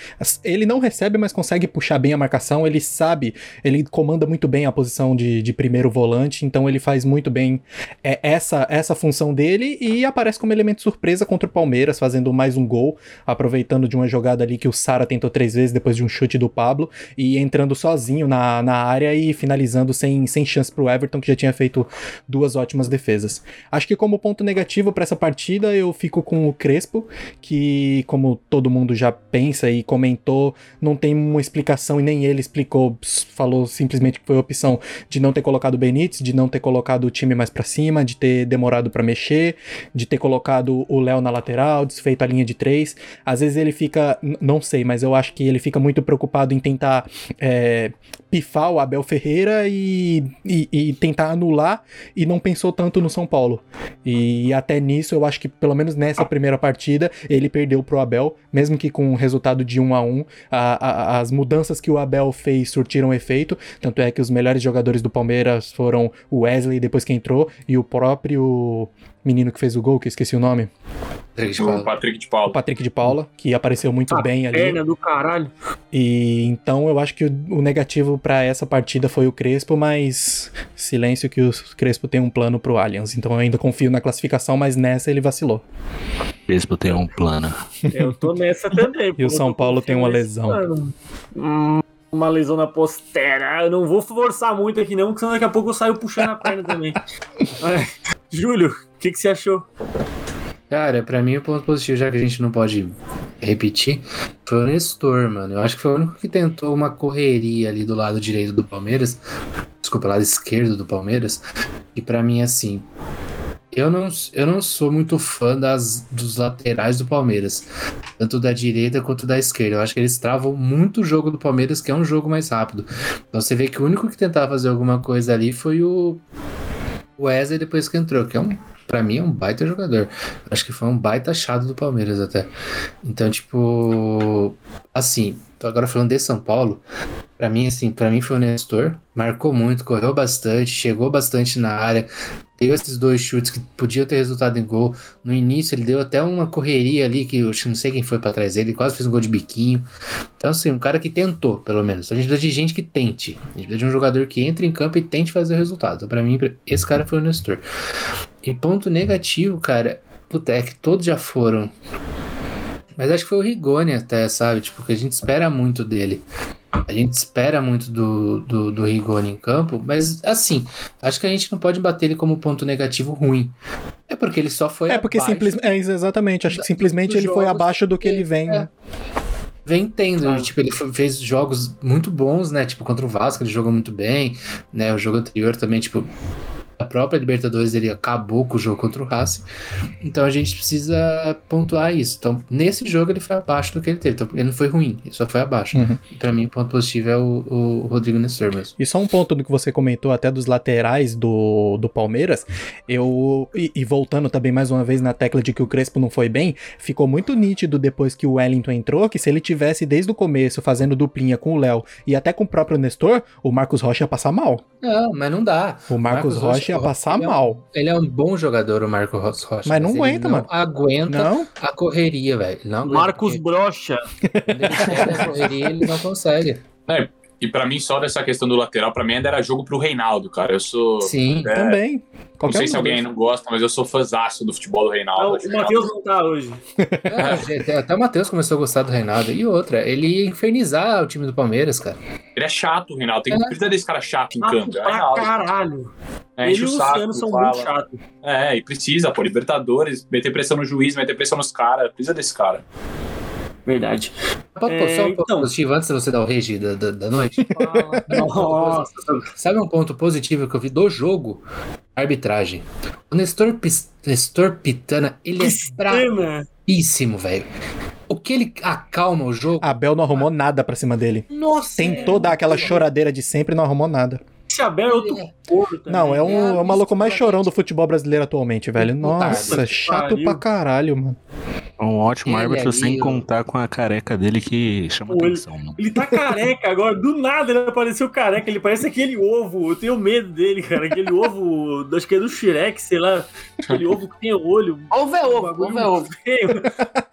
ele não recebe, mas consegue puxar bem a marcação, ele sabe, ele comanda muito bem a posição de, de primeiro volante, então ele faz muito bem é, essa, essa função dele e aparece como elemento surpresa contra o Palmeiras, fazendo mais um gol, aproveitando de uma jogada ali que o Sara tentou três vezes depois de um chute do Pablo e entrando sozinho na, na área e finalizando sem, sem chance pro Everton, que já tinha feito duas ótimas defesas. Acho que como ponto negativo para essa partida, eu fico fico com o Crespo, que, como todo mundo já pensa e comentou, não tem uma explicação e nem ele explicou, falou simplesmente que foi opção de não ter colocado o Benítez, de não ter colocado o time mais para cima, de ter demorado para mexer, de ter colocado o Léo na lateral, desfeito a linha de três. Às vezes ele fica, não sei, mas eu acho que ele fica muito preocupado em tentar é, pifar o Abel Ferreira e, e, e, tentar anular e não pensou tanto no São Paulo. E até nisso eu acho que pelo menos nessa primeira partida, ele perdeu pro Abel, mesmo que com um resultado de 1 a 1 a, a, as mudanças que o Abel fez surtiram efeito, tanto é que os melhores jogadores do Palmeiras foram o Wesley depois que entrou e o próprio menino que fez o gol, que eu esqueci o nome. O Patrick de Paula. O Patrick de Paula, que apareceu muito a bem ali. Perna do caralho. E então eu acho que o, o negativo para essa partida foi o Crespo, mas silêncio que o Crespo tem um plano pro Allianz. Então eu ainda confio na classificação, mas nessa ele vacilou. Crespo tem um plano. Eu tô nessa também. e o São Paulo tem uma lesão. Hum, uma lesão na postera. Eu não vou forçar muito aqui não, porque senão daqui a pouco eu saio puxando a perna também. Júlio, o que, que você achou? Cara, pra mim o ponto positivo, já que a gente não pode repetir, foi o Nestor, mano. Eu acho que foi o único que tentou uma correria ali do lado direito do Palmeiras. Desculpa, lado esquerdo do Palmeiras. E para mim, assim, eu não, eu não sou muito fã das, dos laterais do Palmeiras, tanto da direita quanto da esquerda. Eu acho que eles travam muito o jogo do Palmeiras, que é um jogo mais rápido. Então você vê que o único que tentava fazer alguma coisa ali foi o Wesley depois que entrou, que é um para mim é um baita jogador. Acho que foi um baita achado do Palmeiras até. Então, tipo, assim, agora falando de São Paulo, para mim assim, para mim foi o Nestor, marcou muito, correu bastante, chegou bastante na área, deu esses dois chutes que podiam ter resultado em gol. No início ele deu até uma correria ali que eu não sei quem foi para trás dele, quase fez um gol de biquinho. Então assim, um cara que tentou, pelo menos. A gente precisa de gente que tente. A gente precisa de um jogador que entre em campo e tente fazer o resultado. Então, para mim, esse cara foi o Nestor. E ponto negativo, cara, puta, é que todos já foram mas acho que foi o Rigoni até, sabe? Tipo, que a gente espera muito dele. A gente espera muito do, do, do Rigoni em campo, mas assim, acho que a gente não pode bater ele como ponto negativo ruim. É porque ele só foi. É porque simplesmente. É, exatamente. Acho que simplesmente ele foi abaixo do que ele vem, é. né? vem tendo. Ah. Tipo, ele fez jogos muito bons, né? Tipo, contra o Vasco, ele jogou muito bem, né? O jogo anterior também, tipo, a própria Libertadores ele acabou com o jogo contra o Racing. Então a gente precisa pontuar isso. Então, nesse jogo ele foi abaixo do que ele teve. Então, ele não foi ruim, ele só foi abaixo. Uhum. Para mim, o ponto positivo é o, o Rodrigo Nestor mesmo. E só um ponto do que você comentou até dos laterais do, do Palmeiras. Eu. E, e, voltando também mais uma vez na tecla de que o Crespo não foi bem, ficou muito nítido depois que o Wellington entrou que se ele tivesse desde o começo fazendo duplinha com o Léo e até com o próprio Nestor, o Marcos Rocha ia passar mal. Não, mas não dá. O Marcos, Marcos Rocha ia passar ele mal. É um, ele é um bom jogador, o Marco Rocha. Mas não aguenta, não mano. Aguenta não? a correria, velho. Marcos Brocha. Ele ele não consegue. É, e para mim, só dessa questão do lateral, para mim ainda era jogo pro Reinaldo, cara. Eu sou. Sim, é, também. Qualquer não sei se alguém aí não gosta, mas eu sou fãzaço do futebol do Reinaldo. Não, o Matheus não tá hoje. É, até o Matheus começou a gostar do Reinaldo. E outra, ele ia infernizar o time do Palmeiras, cara. Ele é chato, o Reinaldo. Tem que é. desse cara chato em campo. É pra caralho. É, ele e o Luciano são fala. muito chatos. É, e precisa, pô. Libertadores, meter pressão no juiz, meter pressão nos caras. Precisa desse cara. Verdade. Pode é, só um ponto então... positivo antes de você dar o regi da, da, da noite? Nossa. Sabe um ponto positivo que eu vi do jogo? Arbitragem. O Nestor, Nestor Pitana, ele Pistana. é brabíssimo, velho. O que ele acalma o jogo. Abel não arrumou nada pra cima dele. Nossa. Tentou é... dar aquela choradeira de sempre e não arrumou nada. Abel é outro também. Não, é, um, é o maluco mais chorão do futebol brasileiro atualmente, velho. Nossa, chato pra caralho, mano. Um ótimo ele árbitro, sem contar com a careca dele que chama Pô, atenção. Ele, ele tá careca agora, do nada ele apareceu careca. Ele parece aquele ovo. Eu tenho medo dele, cara. Aquele ovo, acho que é do Shrek, sei lá. Aquele ovo que tem olho. Ovo é ovo, bagulho ovo é ovo. Feio.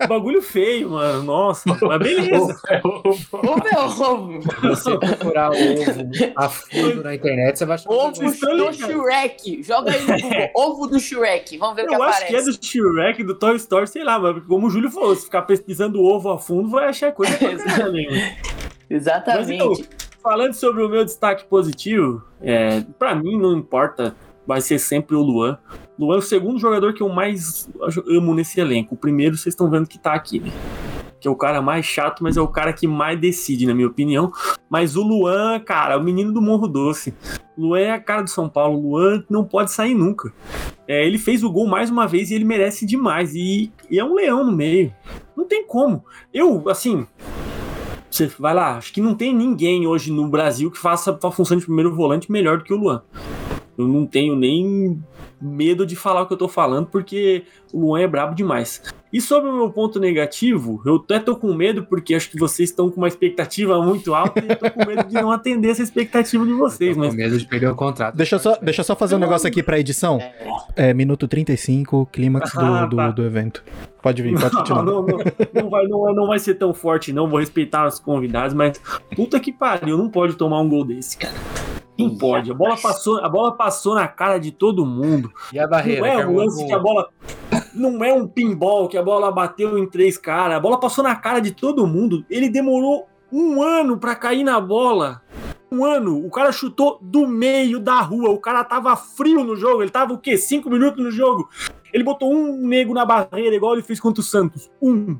bagulho feio, mano. Nossa, mas beleza. Ovo é ovo. Você procurar ovo a fundo na internet, você vai achar. Ovo do Shrek. Joga aí no Google. Ovo do Shrek. Vamos ver o que aparece. Eu acho que é do Shrek, do Toy Story, sei lá, mas como o Júlio falou, se ficar pesquisando ovo a fundo, vai achar coisa Exatamente. Mas, então, falando sobre o meu destaque positivo, é, para mim não importa, vai ser sempre o Luan. Luan é o segundo jogador que eu mais amo nesse elenco. O primeiro vocês estão vendo que tá aqui, né? Que é o cara mais chato, mas é o cara que mais decide, na minha opinião. Mas o Luan, cara, o menino do Morro Doce. Luan é a cara do São Paulo. Luan não pode sair nunca. É, ele fez o gol mais uma vez e ele merece demais. E, e é um leão no meio. Não tem como. Eu, assim, você vai lá, acho que não tem ninguém hoje no Brasil que faça a função de primeiro volante melhor do que o Luan. Eu não tenho nem medo de falar o que eu tô falando, porque o Luan é brabo demais. E sobre o meu ponto negativo, eu até tô com medo, porque acho que vocês estão com uma expectativa muito alta e eu tô com medo de não atender essa expectativa de vocês. Tô mas... com medo de perder o contrato. Deixa eu só, deixa eu só fazer um negócio aqui pra edição. É, minuto 35, clímax do, ah, do, tá. do, evento. Pode vir, pode continuar. Não, não, não, vai, não, não vai ser tão forte, não. Vou respeitar os convidados, mas puta que pariu, não pode tomar um gol desse, cara. Não pode. A bola passou, a bola passou na cara de todo mundo. E a barreira? Não é um lance que a bola. Não é um pinball que a bola bateu em três caras. A bola passou na cara de todo mundo. Ele demorou um ano para cair na bola. um ano, o cara chutou do meio da rua. O cara tava frio no jogo. Ele tava o quê? Cinco minutos no jogo. Ele botou um nego na barreira, igual ele fez contra o Santos. Um.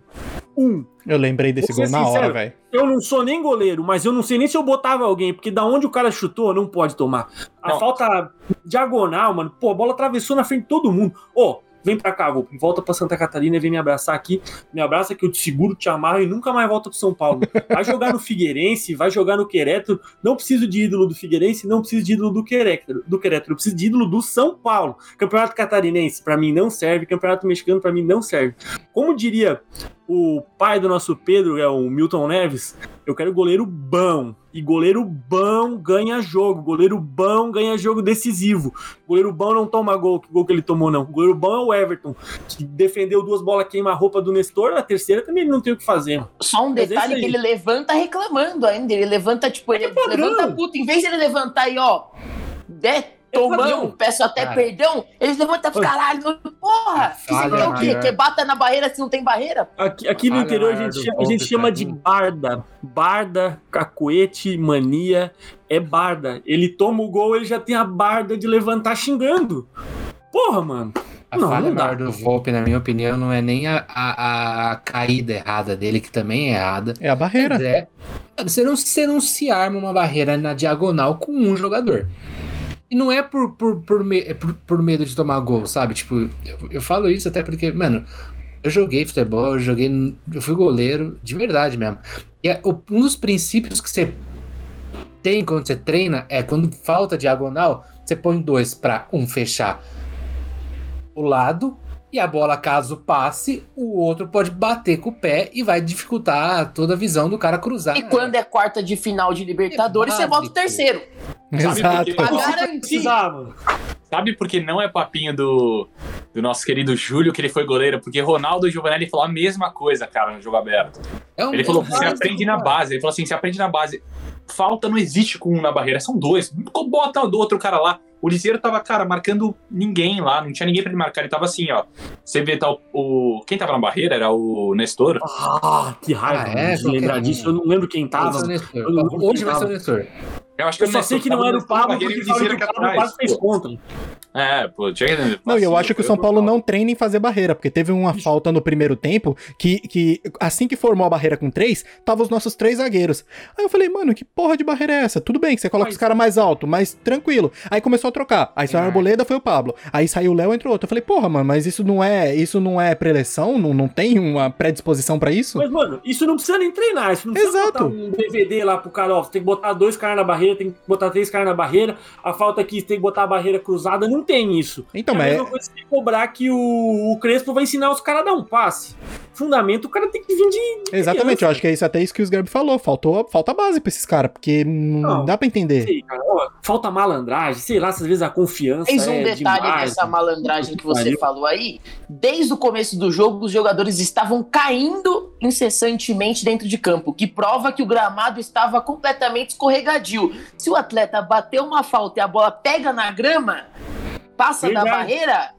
Um. Eu lembrei desse gol na hora, velho. Eu não sou nem goleiro, mas eu não sei nem se eu botava alguém, porque da onde o cara chutou, não pode tomar. A não. falta diagonal, mano. Pô, a bola atravessou na frente de todo mundo. Ô, oh, vem pra cá, vou, volta pra Santa Catarina vem me abraçar aqui. Me abraça que eu te seguro, te amarro e nunca mais volta pro São Paulo. Vai jogar no Figueirense, vai jogar no Querétaro. Não preciso de ídolo do Figueirense, não preciso de ídolo do Querétaro, do Querétaro. Eu preciso de ídolo do São Paulo. Campeonato Catarinense, para mim, não serve. Campeonato Mexicano, para mim, não serve. Como diria o pai do nosso Pedro, é o Milton Neves, eu quero goleiro bom. E goleiro bom ganha jogo. Goleiro bom ganha jogo decisivo. Goleiro bom não toma gol, que gol que ele tomou, não. Goleiro bom é o Everton, que defendeu duas bolas, queima a roupa do Nestor. A terceira também ele não tem o que fazer. Só um detalhe é que ele levanta reclamando ainda. Ele levanta, tipo, ele é levanta puto. Em vez de ele levantar aí, ó. De tomão, peço até cara. perdão, eles levantam os caralho, porra! Você quer o quê? Quer bata na barreira se não tem barreira? Aqui, aqui no interior a gente, chama, a gente chama de barda. Barda, cacuete, mania, é barda. Ele toma o gol, ele já tem a barda de levantar xingando. Porra, mano. A não, falha não maior do Volpe, na minha opinião, não é nem a, a, a, caída errada dele, que também é errada. É a barreira. É, você, não, você não se arma uma barreira na diagonal com um jogador. E não é por, por, por, me, é por, por, medo de tomar gol, sabe? Tipo, eu, eu falo isso até porque, mano, eu joguei futebol, eu joguei. Eu fui goleiro, de verdade mesmo. E é, um dos princípios que você tem quando você treina é quando falta diagonal, você põe dois para um fechar o lado e a bola, caso passe, o outro pode bater com o pé e vai dificultar toda a visão do cara cruzar. E quando é quarta de final de Libertadores, é você bota o terceiro. Exato. Pra garantir. Sabe por que não é papinho do, do nosso querido Júlio que ele foi goleiro? Porque Ronaldo e Giovanelli falou a mesma coisa, cara, no jogo aberto. É um ele falou que você aprende na base. Ele falou assim: você aprende na base. Falta não existe com um na barreira, são dois. Bota do outro cara lá. O Liseiro tava, cara, marcando ninguém lá, não tinha ninguém pra ele marcar. Ele tava assim, ó. Você vê tal. O, quem tava na barreira era o Nestor. Ah, que raiva. Ah, é, de lembrar disso. Eu não lembro quem tava. Hoje vai ser o Nestor. Eu acho que eu só sei que não era o Pablo, porque o Pablo quase fez contra. É, pô, tinha Não, e eu acho que o São Paulo não treina em fazer barreira, porque teve uma falta no primeiro tempo que, que assim que formou a barreira com três, tava os nossos três zagueiros. Aí eu falei, mano, que porra de barreira é essa? Tudo bem que você coloca mas... os caras mais alto, mas tranquilo. Aí começou a trocar. Aí saiu a é. Arboleda, foi o Pablo. Aí saiu o Léo, entrou outro. Eu falei, porra, mano, mas isso não é, isso não é preleção? Não, não tem uma predisposição para isso? Mas, mano, isso não precisa nem treinar. Isso não precisa Exato. botar um DVD lá pro cara, ó, tem que botar dois caras na barreira, tem que botar três caras na barreira. A falta aqui tem que botar a barreira cruzada. Não tem isso. Então, é a mesma mas... coisa que cobrar que o, o Crespo vai ensinar os caras a dar um passe. Fundamento, o cara tem que vir de. Exatamente, eu acho que é isso até isso que o Garbi falou. Faltou, falta base pra esses caras, porque não, não, dá pra entender. Sei, cara, ó, falta malandragem, sei lá, às vezes a confiança. Fez um é detalhe demais, nessa malandragem que você falou aí. Desde o começo do jogo, os jogadores estavam caindo incessantemente dentro de campo, que prova que o gramado estava completamente escorregadio. Se o atleta bateu uma falta e a bola pega na grama, passa Verdade. da barreira,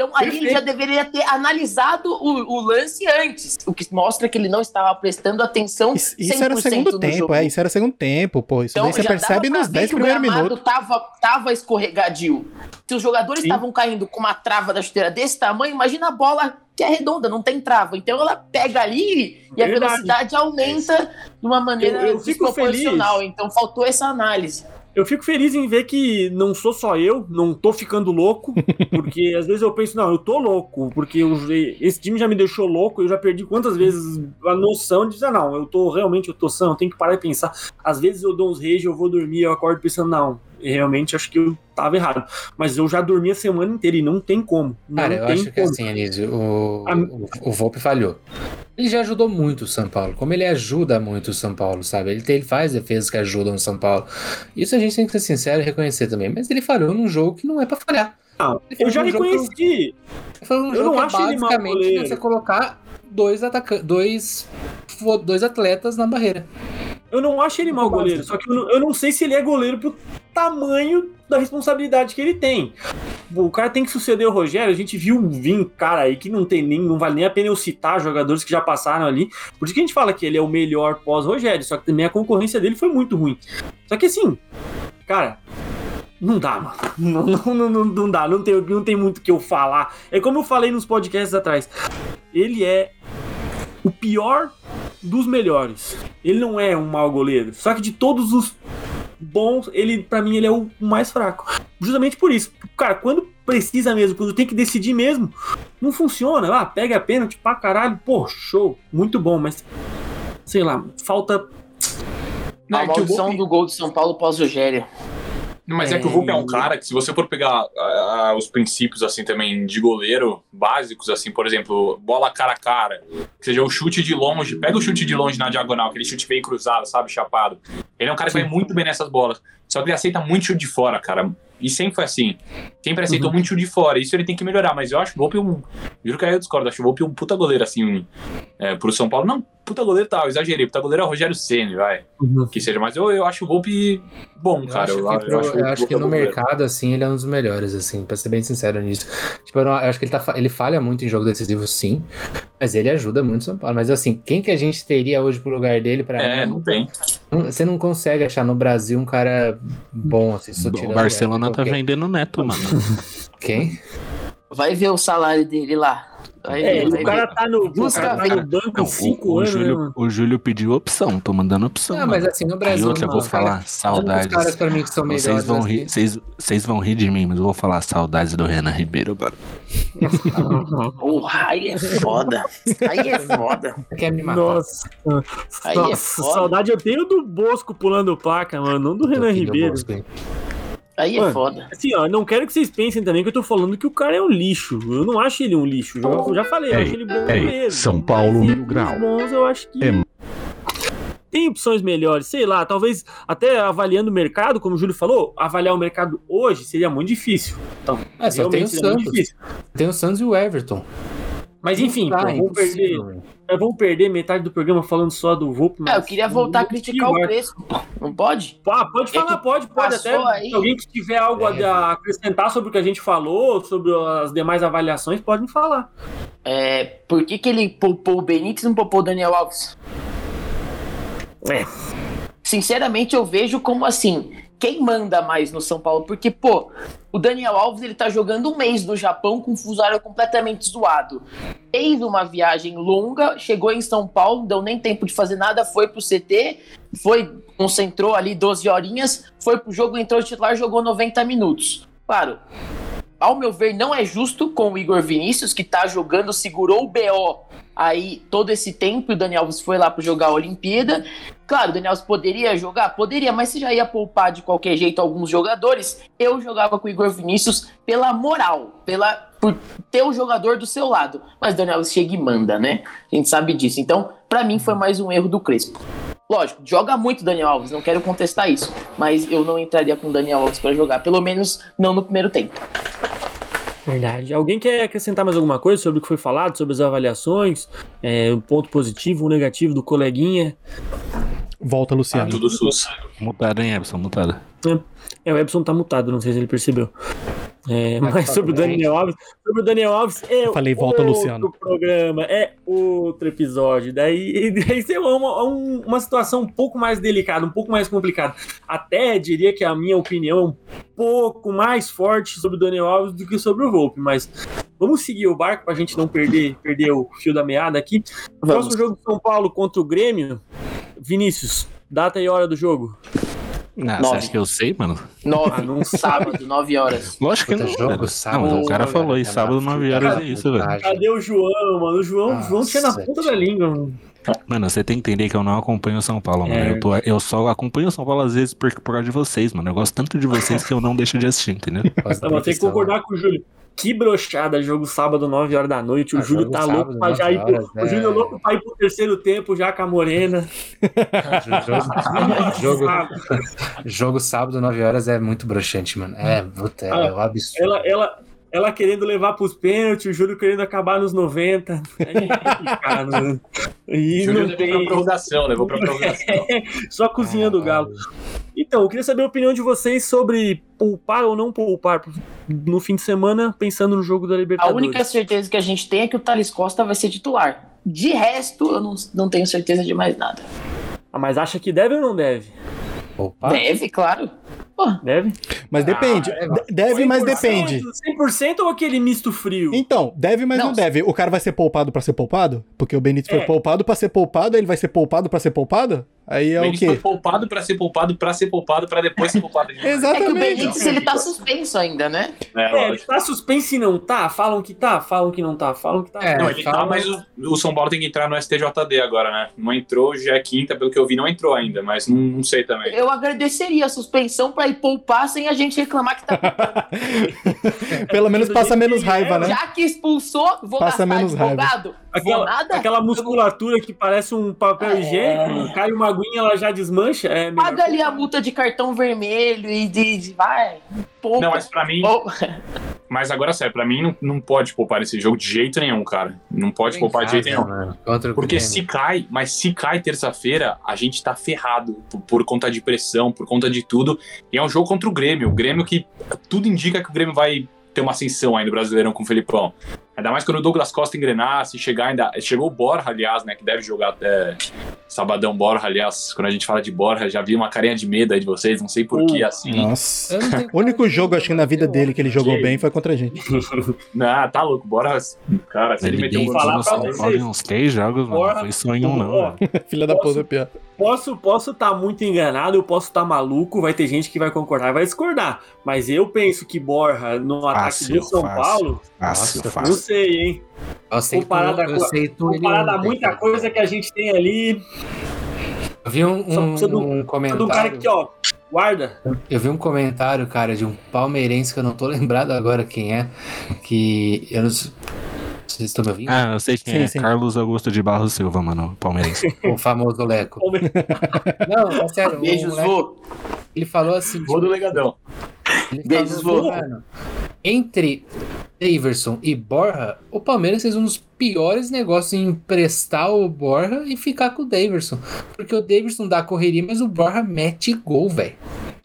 então ali ele já deveria ter analisado o, o, lance antes, o que mostra que ele não estava prestando atenção. Isso, isso era segundo tempo, jogo. é, isso era segundo tempo, pô. Isso então, você percebe nos 10 primeiros minutos. Tava, tava escorregadio. Se os jogadores estavam caindo com uma trava da chuteira desse tamanho, imagina a bola que é redonda, não tem trava. Então ela pega ali e a velocidade aumenta de uma maneira eu, eu desproporcional. Então faltou essa análise. Eu fico feliz em ver que não sou só eu, não tô ficando louco, porque às vezes eu penso, não, eu tô louco, porque eu, esse time já me deixou louco, eu já perdi quantas vezes a noção de dizer, ah, não, eu tô realmente, eu tô sã, eu tenho que parar e pensar. Às vezes eu dou uns rage, eu vou dormir, eu acordo pensando, não, realmente acho que eu tava errado. Mas eu já dormi a semana inteira e não tem como. Não Cara, eu acho como. que assim, Anísio, o, a... o, o Volpe falhou. Ele já ajudou muito o São Paulo, como ele ajuda muito o São Paulo, sabe? Ele, tem, ele faz defesas que ajudam o São Paulo. Isso a gente tem que ser sincero e reconhecer também. Mas ele falhou num jogo que não é para falhar. Não, eu já reconheci. Que, eu não acho é basicamente você colocar dois, ataca dois, dois atletas na barreira. Eu não acho ele mau goleiro, só que eu não, eu não sei se ele é goleiro pro, tamanho da responsabilidade que ele tem. O cara tem que suceder o Rogério. A gente viu vir cara aí que não tem nem, não vale nem a pena eu citar jogadores que já passaram ali. Por isso que a gente fala que ele é o melhor pós-Rogério. Só que também a concorrência dele foi muito ruim. Só que assim, cara, não dá, mano. Não, não, não, não dá. Não tem, não tem muito o que eu falar. É como eu falei nos podcasts atrás. Ele é o pior dos melhores. Ele não é um mau goleiro. Só que de todos os bons, ele para mim ele é o mais fraco. Justamente por isso. Cara, quando precisa mesmo, quando tem que decidir mesmo, não funciona. Ah, pega a pênalti pra caralho. Pô, show. Muito bom, mas sei lá, falta a maldição do gol de São Paulo pós-Rogério. Mas é... é, que o Volpe é um cara que, se você for pegar uh, os princípios, assim, também de goleiro básicos, assim, por exemplo, bola cara a cara, que seja o chute de longe, pega o chute de longe na diagonal, aquele chute bem cruzado, sabe, chapado. Ele é um cara que vai muito bem nessas bolas. Só que ele aceita muito chute de fora, cara. E sempre foi assim. Sempre aceitou uhum. muito chute de fora. Isso ele tem que melhorar. Mas eu acho o Volpe um. Juro que aí eu discordo. Acho o Volpe um puta goleiro, assim, é, pro São Paulo. Não, puta goleiro tal, tá, exagerei. Puta goleiro é o Rogério Ceni, vai. Uhum. Que seja. Mas eu, eu acho o Volpe bom, eu cara. Acho eu, pro, eu, acho, eu acho que no mercado, assim, ele é um dos melhores, assim, pra ser bem sincero nisso. Tipo, eu, não, eu acho que ele, tá, ele falha muito em jogo decisivo, sim. Mas ele ajuda muito o São Paulo. Mas assim, quem que a gente teria hoje pro lugar dele pra. É, mim, não tem. Você não consegue achar no Brasil um cara bom, assim, O Barcelona tá vendendo neto, mano. Quem? Vai ver o salário dele lá. Aí, é, o cara tá no, busca, cara tá no banco há cinco o, anos. Júlio, né, o Júlio pediu opção, tô mandando opção. Não, mas assim, no Brasil. E outra, eu vou falar, cara, saudades. caras pra mim que são melhores. Vocês vão, rir, vocês, vocês vão rir de mim, mas eu vou falar saudades do Renan Ribeiro, mano. Porra, aí é foda. Aí é foda. Quer me matar. Nossa. Aí é Nossa, é foda. saudade eu tenho do Bosco pulando placa, mano, não do Renan Ribeiro. Bosco, Aí é Mano, foda. Assim, ó, não quero que vocês pensem também que eu tô falando que o cara é um lixo. Eu não acho ele um lixo. Eu já falei, ei, eu acho ele bom ei, mesmo. São Paulo Mil Grau. Bons, eu acho que. É. Tem opções melhores, sei lá, talvez até avaliando o mercado, como o Júlio falou, avaliar o mercado hoje seria muito difícil. Então, é, só tem o Santos. Tem o Santos e o Everton. Mas enfim, tá, pô, vamos, perder, vamos perder metade do programa falando só do Volpe. É, eu queria voltar a criticar o preço. Não pode? Ah, pode falar, pode, pode. Até aí. alguém que tiver algo é. a acrescentar sobre o que a gente falou, sobre as demais avaliações, pode me falar. É, por que, que ele poupou o Benítez e não poupou o Daniel Alves? É. Sinceramente, eu vejo como assim quem manda mais no São Paulo, porque, pô, o Daniel Alves ele tá jogando um mês no Japão com um fusário completamente zoado. Fez uma viagem longa, chegou em São Paulo, não deu nem tempo de fazer nada, foi pro CT, foi, concentrou ali 12 horinhas, foi pro jogo, entrou titular, jogou 90 minutos. Claro, ao meu ver, não é justo com o Igor Vinícius, que tá jogando, segurou o BO aí todo esse tempo, e o Daniel Alves foi lá para jogar a Olimpíada. Claro, o Daniel Alves poderia jogar? Poderia, mas se já ia poupar de qualquer jeito alguns jogadores, eu jogava com o Igor Vinícius pela moral, pela por ter o jogador do seu lado. Mas o Daniel Alves chega e manda, né? A gente sabe disso. Então, para mim foi mais um erro do Crespo. Lógico, joga muito Daniel Alves, não quero contestar isso, mas eu não entraria com o Daniel Alves para jogar, pelo menos não no primeiro tempo. Verdade. Alguém quer acrescentar mais alguma coisa sobre o que foi falado, sobre as avaliações? É, um ponto positivo, um negativo do coleguinha? Volta, Luciano. Ah, tudo sus. Mutado, hein, Epson? Mutado. É, o Epson tá mutado, não sei se ele percebeu. É, mas sobre o Daniel Alves, sobre o Daniel Alves é Eu falei, volta, outro Luciano. programa, é outro episódio. Daí, daí é uma, uma situação um pouco mais delicada, um pouco mais complicada. Até diria que a minha opinião é um pouco mais forte sobre o Daniel Alves do que sobre o Volpe, mas vamos seguir o barco pra gente não perder, perder o fio da meada aqui. Vamos. Próximo jogo de São Paulo contra o Grêmio. Vinícius, data e hora do jogo. Não, você acha que eu sei, mano? Nove, ah, num sábado, nove horas. Lógico que não. Jogo, sábado, não, o cara falou isso, sábado, nove horas é isso, velho. Cadê o João, mano? O João, Nossa, João tinha na ponta da língua, mano. Mano, você tem que entender que eu não acompanho o São Paulo, mano. É. Eu, tô, eu só acompanho o São Paulo às vezes por, por causa de vocês, mano. Eu gosto tanto de vocês que eu não deixo de assistir, entendeu? Não, tem que concordar com o Júlio. Que brochada, jogo sábado, 9 horas da noite. O ah, Júlio tá louco pra já ir pro, O Júlio é louco pra ir pro terceiro tempo já com a Morena. jogo, jogo, sábado, 9 horas é muito broxante, mano. É, puta, é, ah, um absurdo. Ela, ela, ela querendo levar pros pênaltis, o Júlio querendo acabar nos 90. É, cara, e Júlio não levou tem... pra prorrogação, levou pra prorrogação. Só cozinhando o galo. E então, eu queria saber a opinião de vocês sobre poupar ou não poupar no fim de semana, pensando no jogo da Libertadores. A única certeza que a gente tem é que o Thales Costa vai ser titular. De resto, eu não, não tenho certeza de mais nada. Ah, mas acha que deve ou não deve? Opa. Deve, claro. Deve? Mas depende. Ah, deve, mas depende. 100% ou aquele misto frio? Então, deve, mas não. não, deve. O cara vai ser poupado pra ser poupado? Porque o Benítez é. foi poupado pra ser poupado, ele vai ser poupado pra ser poupado? Aí é o, o quê? foi poupado pra ser poupado, pra ser poupado, pra depois ser poupado. Exatamente. É que o Benítez, ele tá suspenso ainda, né? É, é ele tá suspenso e não tá? Falam que tá, falam que não tá, falam que tá. É, não, ele tá, mas o, o, São Paulo tem que entrar no STJD agora, né? Não entrou, já é quinta, pelo que eu vi, não entrou ainda, mas não, não sei também. Eu agradeceria a suspensão pra ir poupar sem a gente reclamar que tá. Pelo menos passa menos raiva, né? Já que expulsou, vou passa menos advogado. Raiva. Aquela, aquela musculatura que parece um papel é... higiênico, cai uma aguinha, ela já desmancha. É Paga ali a multa de cartão vermelho e de. de vai. Poupa. Não, mas pra mim. Mas agora, sério, pra mim não, não pode poupar esse jogo de jeito nenhum, cara. Não pode Bem poupar de jeito nenhum. Né? Porque se cai, mas se cai terça-feira, a gente tá ferrado por, por, conta de pressão, por conta de tudo. E é um jogo contra o Grêmio. O Grêmio que tudo indica que o Grêmio vai ter uma ascensão aí no Brasileirão com o Felipão. Ainda mais quando o Douglas Costa engrenar, se chegar ainda. Chegou o Borja, aliás, né? Que deve jogar até sabadão Borja, aliás. Quando a gente fala de Borja, já vi uma carinha de medo aí de vocês, não sei porquê uh, assim. Nossa. O único jogo, acho que na vida dele que ele jogou que... bem foi contra a gente. não, tá louco. Borja, cara, se ele, ele meteu um falar pra vocês. uns três jogos, mano. Não foi um, não. Filha da puta, pior. Posso estar posso tá muito enganado, eu posso estar tá maluco, vai ter gente que vai concordar e vai discordar. Mas eu penso que Borja, no ataque do São fácil, Paulo. Fácil, nossa, fácil. Sei, hein? Eu aceito, comparado eu aceito comparado a muita coisa que a gente tem ali. Eu vi um, um, do, um comentário. Um cara aqui, ó. Guarda. Eu vi um comentário, cara, de um palmeirense que eu não tô lembrado agora quem é. Que eu não vocês estão me ouvindo? Ah, eu sei quem sim, é. Sim. Carlos Augusto de Barros Silva, mano, palmeirense. o famoso Leco. não, é sério. Beijos, vô. Ele falou assim. Vô do Legadão. Beijos, vô. Entre Daverson e Borja, o Palmeiras fez um dos piores negócios em emprestar o Borja e ficar com o Daverson. Porque o Daverson dá correria, mas o Borja mete gol, velho.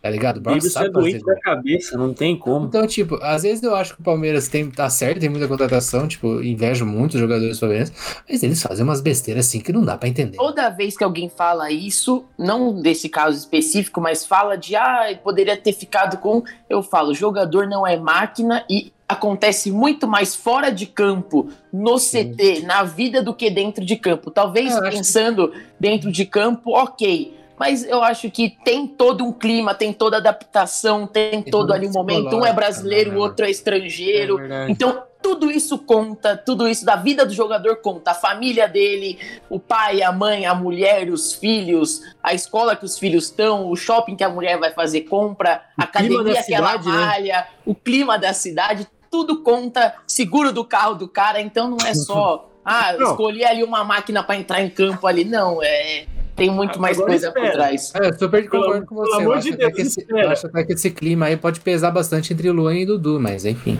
Tá ligado? O Daverson é doente da cabeça, não tem como. Então, tipo, às vezes eu acho que o Palmeiras tem, tá certo, tem muita contratação, tipo, invejo muito os jogadores palmeirenses, mas eles fazem umas besteiras assim que não dá para entender. Toda vez que alguém fala isso, não desse caso específico, mas fala de, ah, poderia ter ficado com, eu falo, jogador não é máquina e acontece muito mais fora de campo, no CT, na vida, do que dentro de campo. Talvez pensando que... dentro de campo, ok. Mas eu acho que tem todo um clima, tem toda adaptação, tem todo ali um momento. Um é brasileiro, o outro é estrangeiro. É então, tudo isso conta, tudo isso da vida do jogador conta. A família dele, o pai, a mãe, a mulher, os filhos, a escola que os filhos estão, o shopping que a mulher vai fazer compra, a academia que ela né? malha, né? o clima da cidade tudo conta, seguro do carro do cara, então não é só, ah, escolhi ali uma máquina para entrar em campo ali, não, é tem muito mais Agora coisa espera. por trás. É, eu super concordo com você. Pelo amor de Deus, esse, eu acho até que esse clima aí pode pesar bastante entre Luan e Dudu, mas enfim.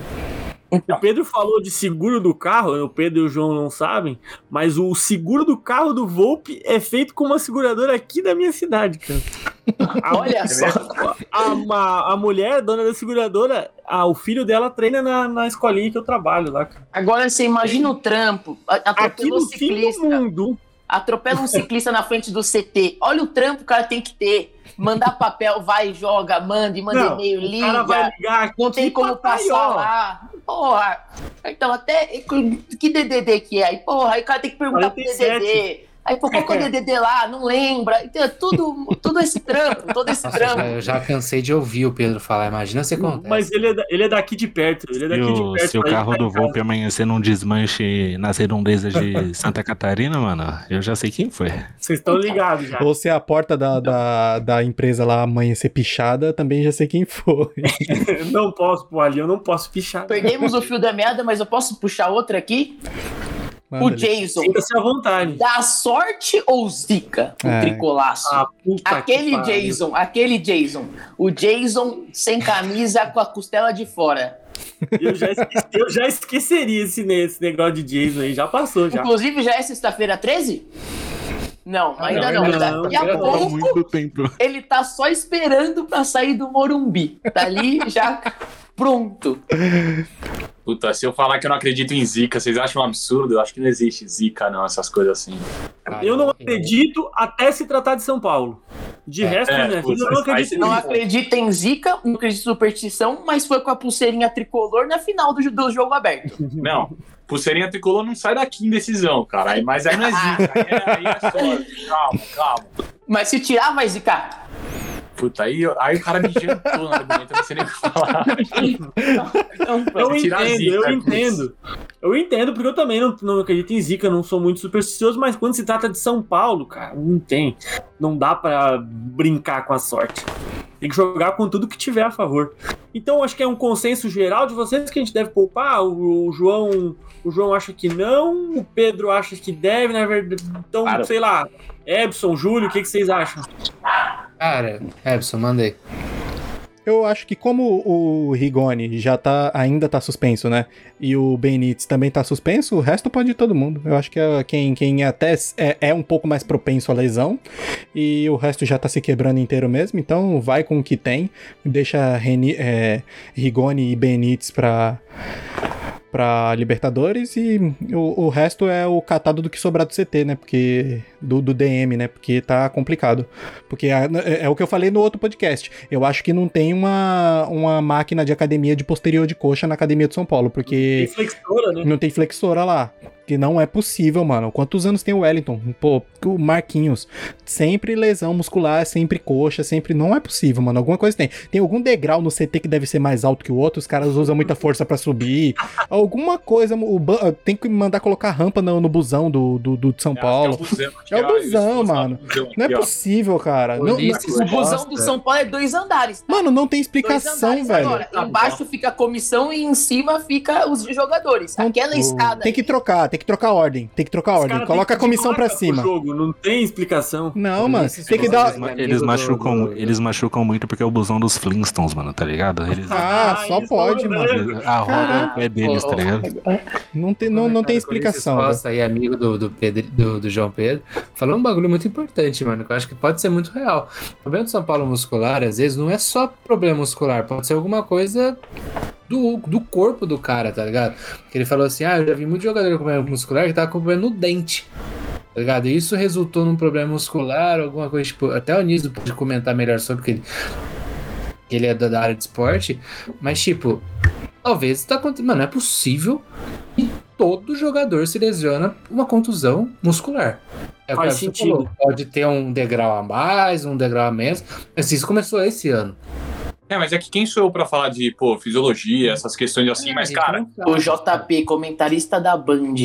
O Pedro falou de seguro do carro, o Pedro e o João não sabem, mas o seguro do carro do Volpe é feito com uma seguradora aqui da minha cidade, cara. A, Olha só. A, a, mulher, dona da seguradora, a, o filho dela treina na, na escolinha que eu trabalho lá. Cara. Agora você imagina o trampo. Aqui no ciclista, fim do mundo. Atropela um ciclista na frente do CT. Olha o trampo que o cara tem que ter mandar papel, vai, joga, manda, manda e-mail, liga. não tem como passar lá. Porra. Então, até que DDD que é? Aí, porra, aí o cara tem que perguntar 47. pro DDD. Aí, é o DDD lá? Não lembra. Então, é tudo, tudo esse trampo, todo esse Nossa, trampo. Eu já cansei de ouvir o Pedro falar, imagina se acontece. Mas ele é, da, ele é daqui de perto, ele é daqui o, de perto. Se o carro tá do Volpe amanhecer num desmanche nas redondezas de Santa Catarina, mano, eu já sei quem foi. Vocês estão ligados já. Ou se a porta da, da, da empresa lá amanhecer pichada, também já sei quem foi. não posso, pô, ali eu não posso pichar. Perdemos o fio da meada, mas eu posso puxar outra aqui? Manda o Jason. Sinta-se à vontade. Dá sorte ou zica o é. tricolaço? Ah, aquele Jason, aquele Jason. O Jason sem camisa com a costela de fora. Eu já, esqueci, eu já esqueceria esse, esse negócio de Jason aí, já passou já. Inclusive, já é sexta-feira 13? Não, ainda não. não. Daqui a pouco ele tá só esperando pra sair do Morumbi. Tá ali já pronto. Puta, se eu falar que eu não acredito em zica, vocês acham um absurdo? Eu acho que não existe zica, não, essas coisas assim. eu não acredito até se tratar de São Paulo. De é, resto, é, né? eu não acredito Não acredita em zica, não acredito em superstição, mas foi com a pulseirinha tricolor na final do, do jogo aberto. Não, pulseirinha tricolor não sai daqui em decisão, cara. Mas aí não é zica, aí é, aí é sorte. Calma, calma. Mas se tirar, vai zicar. Puta, aí, aí o cara me jantou no argumento, eu não sei nem o que falar. eu entendo, eu entendo. Eu entendo, porque eu também não, não acredito em zica, não sou muito supersticioso, mas quando se trata de São Paulo, cara, não tem. Não dá para brincar com a sorte. Tem que jogar com tudo que tiver a favor. Então, acho que é um consenso geral de vocês que a gente deve poupar. O, o João, o João acha que não, o Pedro acha que deve, na verdade. Então, Cara, sei lá, Ebson, Júlio, o que, que vocês acham? Cara, Ebson, mandei. Eu acho que como o Rigoni já tá, ainda tá suspenso, né? E o Benítez também tá suspenso, o resto pode ir todo mundo. Eu acho que é quem, quem até é, é, um pouco mais propenso à lesão. E o resto já tá se quebrando inteiro mesmo. Então vai com o que tem. Deixa Reni, é, Rigoni e Benítez pra pra Libertadores e o, o, resto é o catado do que sobrar do CT, né? Porque. Do, do DM, né? Porque tá complicado. Porque é, é, o que eu falei no outro podcast. Eu acho que não tem uma, uma máquina de academia de posterior de coxa na academia de São Paulo. Porque. Não tem flexora, né? Não tem flexora lá. Que não é possível, mano. Quantos anos tem o Wellington? Pô, o Marquinhos. Sempre lesão muscular, sempre coxa, sempre. Não é possível, mano. Alguma coisa tem. Tem algum degrau no CT que deve ser mais alto que o outro, os caras usam muita força para subir. Alguma coisa. O, tem que mandar colocar rampa no, no busão do, do, do de São Paulo. É o busão, mano. Não é possível, cara. Não, o busão do São Paulo é dois andares. Tá? Mano, não tem explicação, velho. Agora, embaixo fica a comissão e em cima fica os jogadores. Aquela escada. Tem que trocar, tem que trocar a ordem. Tem que trocar a ordem. Coloca a comissão pra cima. Jogo, não tem explicação. Não, mano. Tem que dar. Eles, machucam, eles machucam muito porque é o busão dos Flintstones, mano, tá ligado? Eles... Ah, só pode, mano. A roda é deles, tá ligado? Não tem, não, não tem explicação. Nossa, aí, amigo do, do, Pedro, do, do João Pedro, falou um bagulho muito importante, mano, que eu acho que pode ser muito real. O problema do São Paulo muscular, às vezes, não é só problema muscular, pode ser alguma coisa do, do corpo do cara, tá ligado? Porque ele falou assim: ah, eu já vi muito jogador com problema muscular que tava com problema no dente. Tá ligado? E isso resultou num problema muscular, alguma coisa, tipo, até o Niso pode comentar melhor sobre que ele, ele é da área de esporte, mas tipo, talvez tá acontecendo. Mano, é possível que todo jogador se lesiona uma contusão muscular. É Faz sentido. Pode ter um degrau a mais, um degrau a menos, mas isso começou esse ano. É, mas é que quem sou eu pra falar de, pô, fisiologia, essas questões assim, é, mas, cara. O JP, comentarista da Band.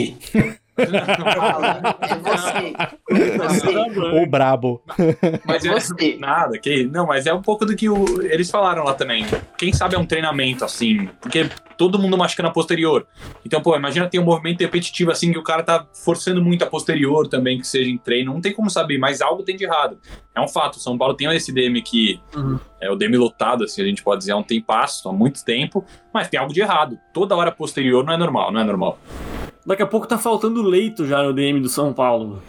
É você. você. O brabo. Mas é você. Nada, que, não, mas é um pouco do que o, eles falaram lá também. Quem sabe é um treinamento, assim. Porque todo mundo machuca na posterior. Então, pô, imagina ter um movimento repetitivo assim que o cara tá forçando muito a posterior também, que seja em treino. Não tem como saber, mas algo tem de errado. É um fato. São Paulo tem esse DM que uhum. é o DM lotado, assim, a gente pode dizer, há um tempo, há muito tempo, mas tem algo de errado. Toda hora posterior não é normal, não é normal. Daqui a pouco tá faltando leito já no DM do São Paulo.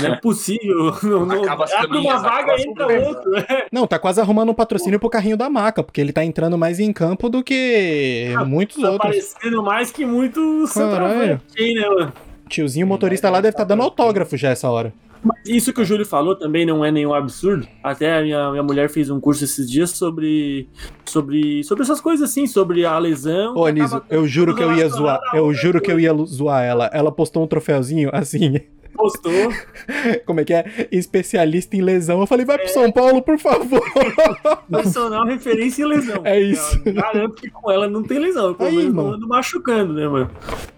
Não é possível. Não, não, abre uma vaga entra outro. Né? Não, tá quase arrumando um patrocínio pro carrinho da maca, porque ele tá entrando mais em campo do que ah, muitos tá outros. Tá aparecendo mais que muito centroavante, né, mano? Tiozinho motorista lá deve estar tá dando autógrafo já essa hora. Isso que o Júlio falou também não é nenhum absurdo. Até a minha, minha mulher fez um curso esses dias sobre, sobre, sobre essas coisas assim, sobre a lesão. Ô, Anísio, eu juro que eu ia zoar. Eu juro que eu ia zoar ela. Ela postou um troféuzinho assim postou. Como é que é? Especialista em lesão. Eu falei, vai é. pro São Paulo, por favor. Nacional referência em lesão. É isso. Eu garanto que com ela não tem lesão. Eu, pelo menos não ando machucando, né, mano?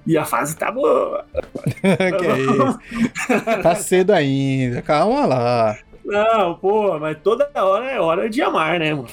E a fase tá boa. que é isso? Tá cedo ainda. Calma lá. Não, pô, mas toda hora é hora de amar, né, mano?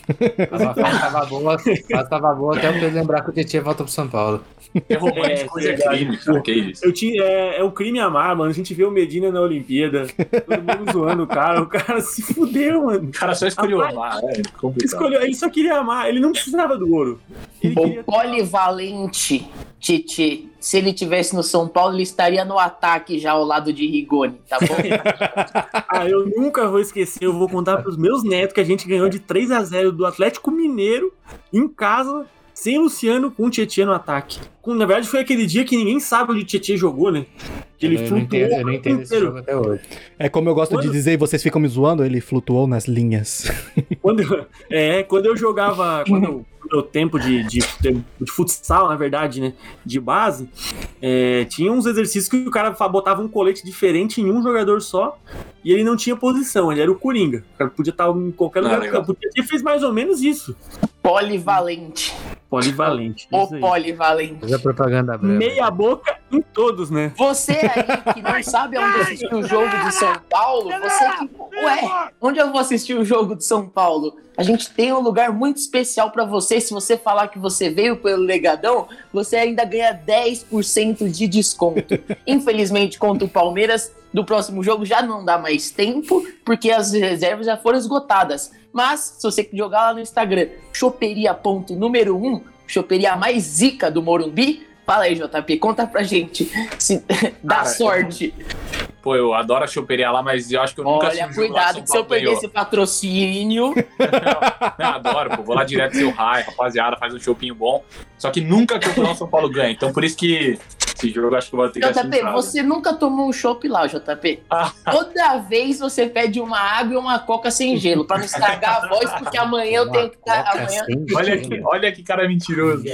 A fase tava boa, a tava boa até eu lembrar que o Tietchan volta pro São Paulo. É romântico, é, é crime, cara, que é isso? Eu tinha, é, é um crime amar, mano. A gente vê o Medina na Olimpíada, todo mundo zoando o cara, o cara se fudeu, mano. O cara só escolheu amar, é Escolheu, ele só queria amar, ele não precisava do ouro. Ele o polivalente Titi, se ele tivesse no São Paulo, ele estaria no ataque já ao lado de Rigoni, tá bom? ah, eu nunca vou esquecer, eu vou contar pros meus netos que a gente ganhou de 3 a 0 do Atlético Mineiro em casa, sem Luciano, com o Tietchan no ataque. Na verdade, foi aquele dia que ninguém sabe onde o Tietchan jogou, né? Que ele eu flutuou. Não entendo, eu não entendo esse jogo até hoje. É como eu gosto quando... de dizer, vocês ficam me zoando, ele flutuou nas linhas. Quando, é, quando eu jogava. Quando eu, meu tempo de, de, de, futsal, na verdade, né? De base, é, tinha uns exercícios que o cara botava um colete diferente em um jogador só e ele não tinha posição, ele era o Coringa. O cara podia estar em qualquer lugar do campo. Ele fez mais ou menos isso. Polivalente. Polivalente. O polivalente. Faz a propaganda breve. Meia boca em todos, né? Você aí que não sabe onde assistir o jogo de São Paulo, você que. Ué, onde eu vou assistir o jogo de São Paulo? A gente tem um lugar muito especial para você. Se você falar que você veio pelo Legadão, você ainda ganha 10% de desconto. Infelizmente, contra o Palmeiras, do próximo jogo já não dá mais tempo, porque as reservas já foram esgotadas. Mas, se você jogar lá no Instagram, choperia.número 1, choperia mais zica do Morumbi, fala aí, JP, conta pra gente se dá Cara, sorte. Pô, eu adoro a choperia lá, mas eu acho que eu nunca Olha, cuidado que se eu perder esse patrocínio. não, não, adoro, pô. Vou lá direto seu raio, rapaziada, faz um chopinho bom. Só que nunca que o São Paulo ganha. Então por isso que esse jogo acho que eu vou ter que JP, você nunca tomou um chopp lá, JP. Ah. Toda vez você pede uma água e uma coca sem gelo, pra não estragar a voz, porque amanhã eu tenho que estar. Tá, amanhã... Olha, que, olha que cara mentiroso.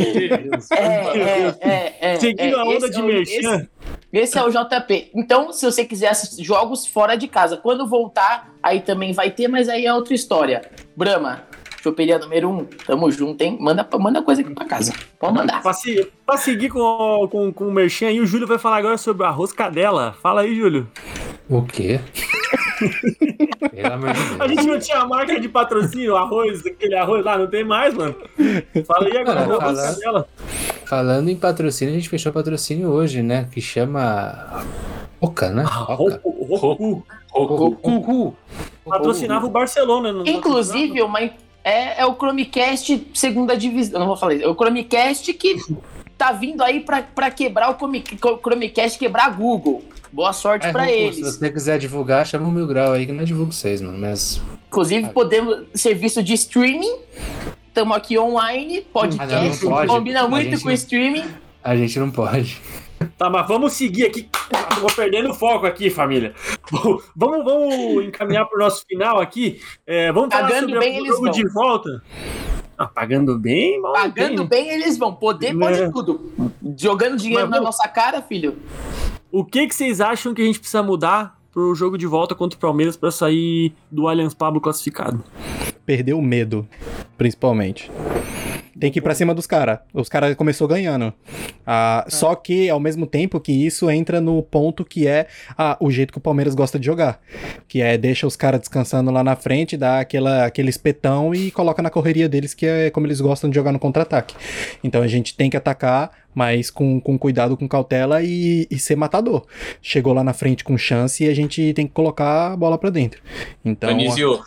É, é, é, é, Seguindo é, a onda de é merchan. Esse é o JP. Então, se você quiser assistir jogos fora de casa, quando voltar, aí também vai ter, mas aí é outra história. Brahma, choperia número 1, um, tamo junto, hein? Manda, manda coisa aqui pra casa. Pode mandar. Pra, se, pra seguir com, com, com o Merchan aí, o Júlio vai falar agora sobre o arroz cadela. Fala aí, Júlio. O quê? a gente não tinha marca de patrocínio, arroz, aquele arroz lá, não tem mais, mano. Fala aí agora, Cara, arroz cadela. Falando em patrocínio, a gente fechou patrocínio hoje, né? Que chama. Oca, né? Ah, Roku. Roku. Patrocinava o Barcelona. Inclusive, uma, é, é o Chromecast segunda divisão. Eu não vou falar isso. É o Chromecast que tá vindo aí pra, pra quebrar o Chromecast, quebrar Google. Boa sorte é, pra eles. Se você quiser divulgar, chama o Mil Grau aí que não divulgo vocês, mano. Mas. Inclusive, podemos. Serviço de streaming estamos aqui online, podcast, ah, combina muito gente, com streaming. A gente não pode. Tá, mas vamos seguir aqui. Tô perdendo foco aqui, família. vamos, vamos encaminhar para o nosso final aqui. É, vamos falar Pagando sobre bem, o jogo de volta. Ah, pagando bem, mal Pagando bem. bem, eles vão. Poder pode é. tudo. Jogando dinheiro mas, na nossa cara, filho. O que, que vocês acham que a gente precisa mudar pro jogo de volta contra o Palmeiras para sair do Allianz Pablo classificado? Perder o medo, principalmente. Tem que ir pra cima dos caras. Os caras começou ganhando. Ah, é. Só que, ao mesmo tempo que isso entra no ponto que é ah, o jeito que o Palmeiras gosta de jogar. Que é deixa os caras descansando lá na frente, dá aquela, aquele espetão e coloca na correria deles, que é como eles gostam de jogar no contra-ataque. Então a gente tem que atacar, mas com, com cuidado, com cautela e, e, ser matador. Chegou lá na frente com chance e a gente tem que colocar a bola pra dentro. Então. Anísio,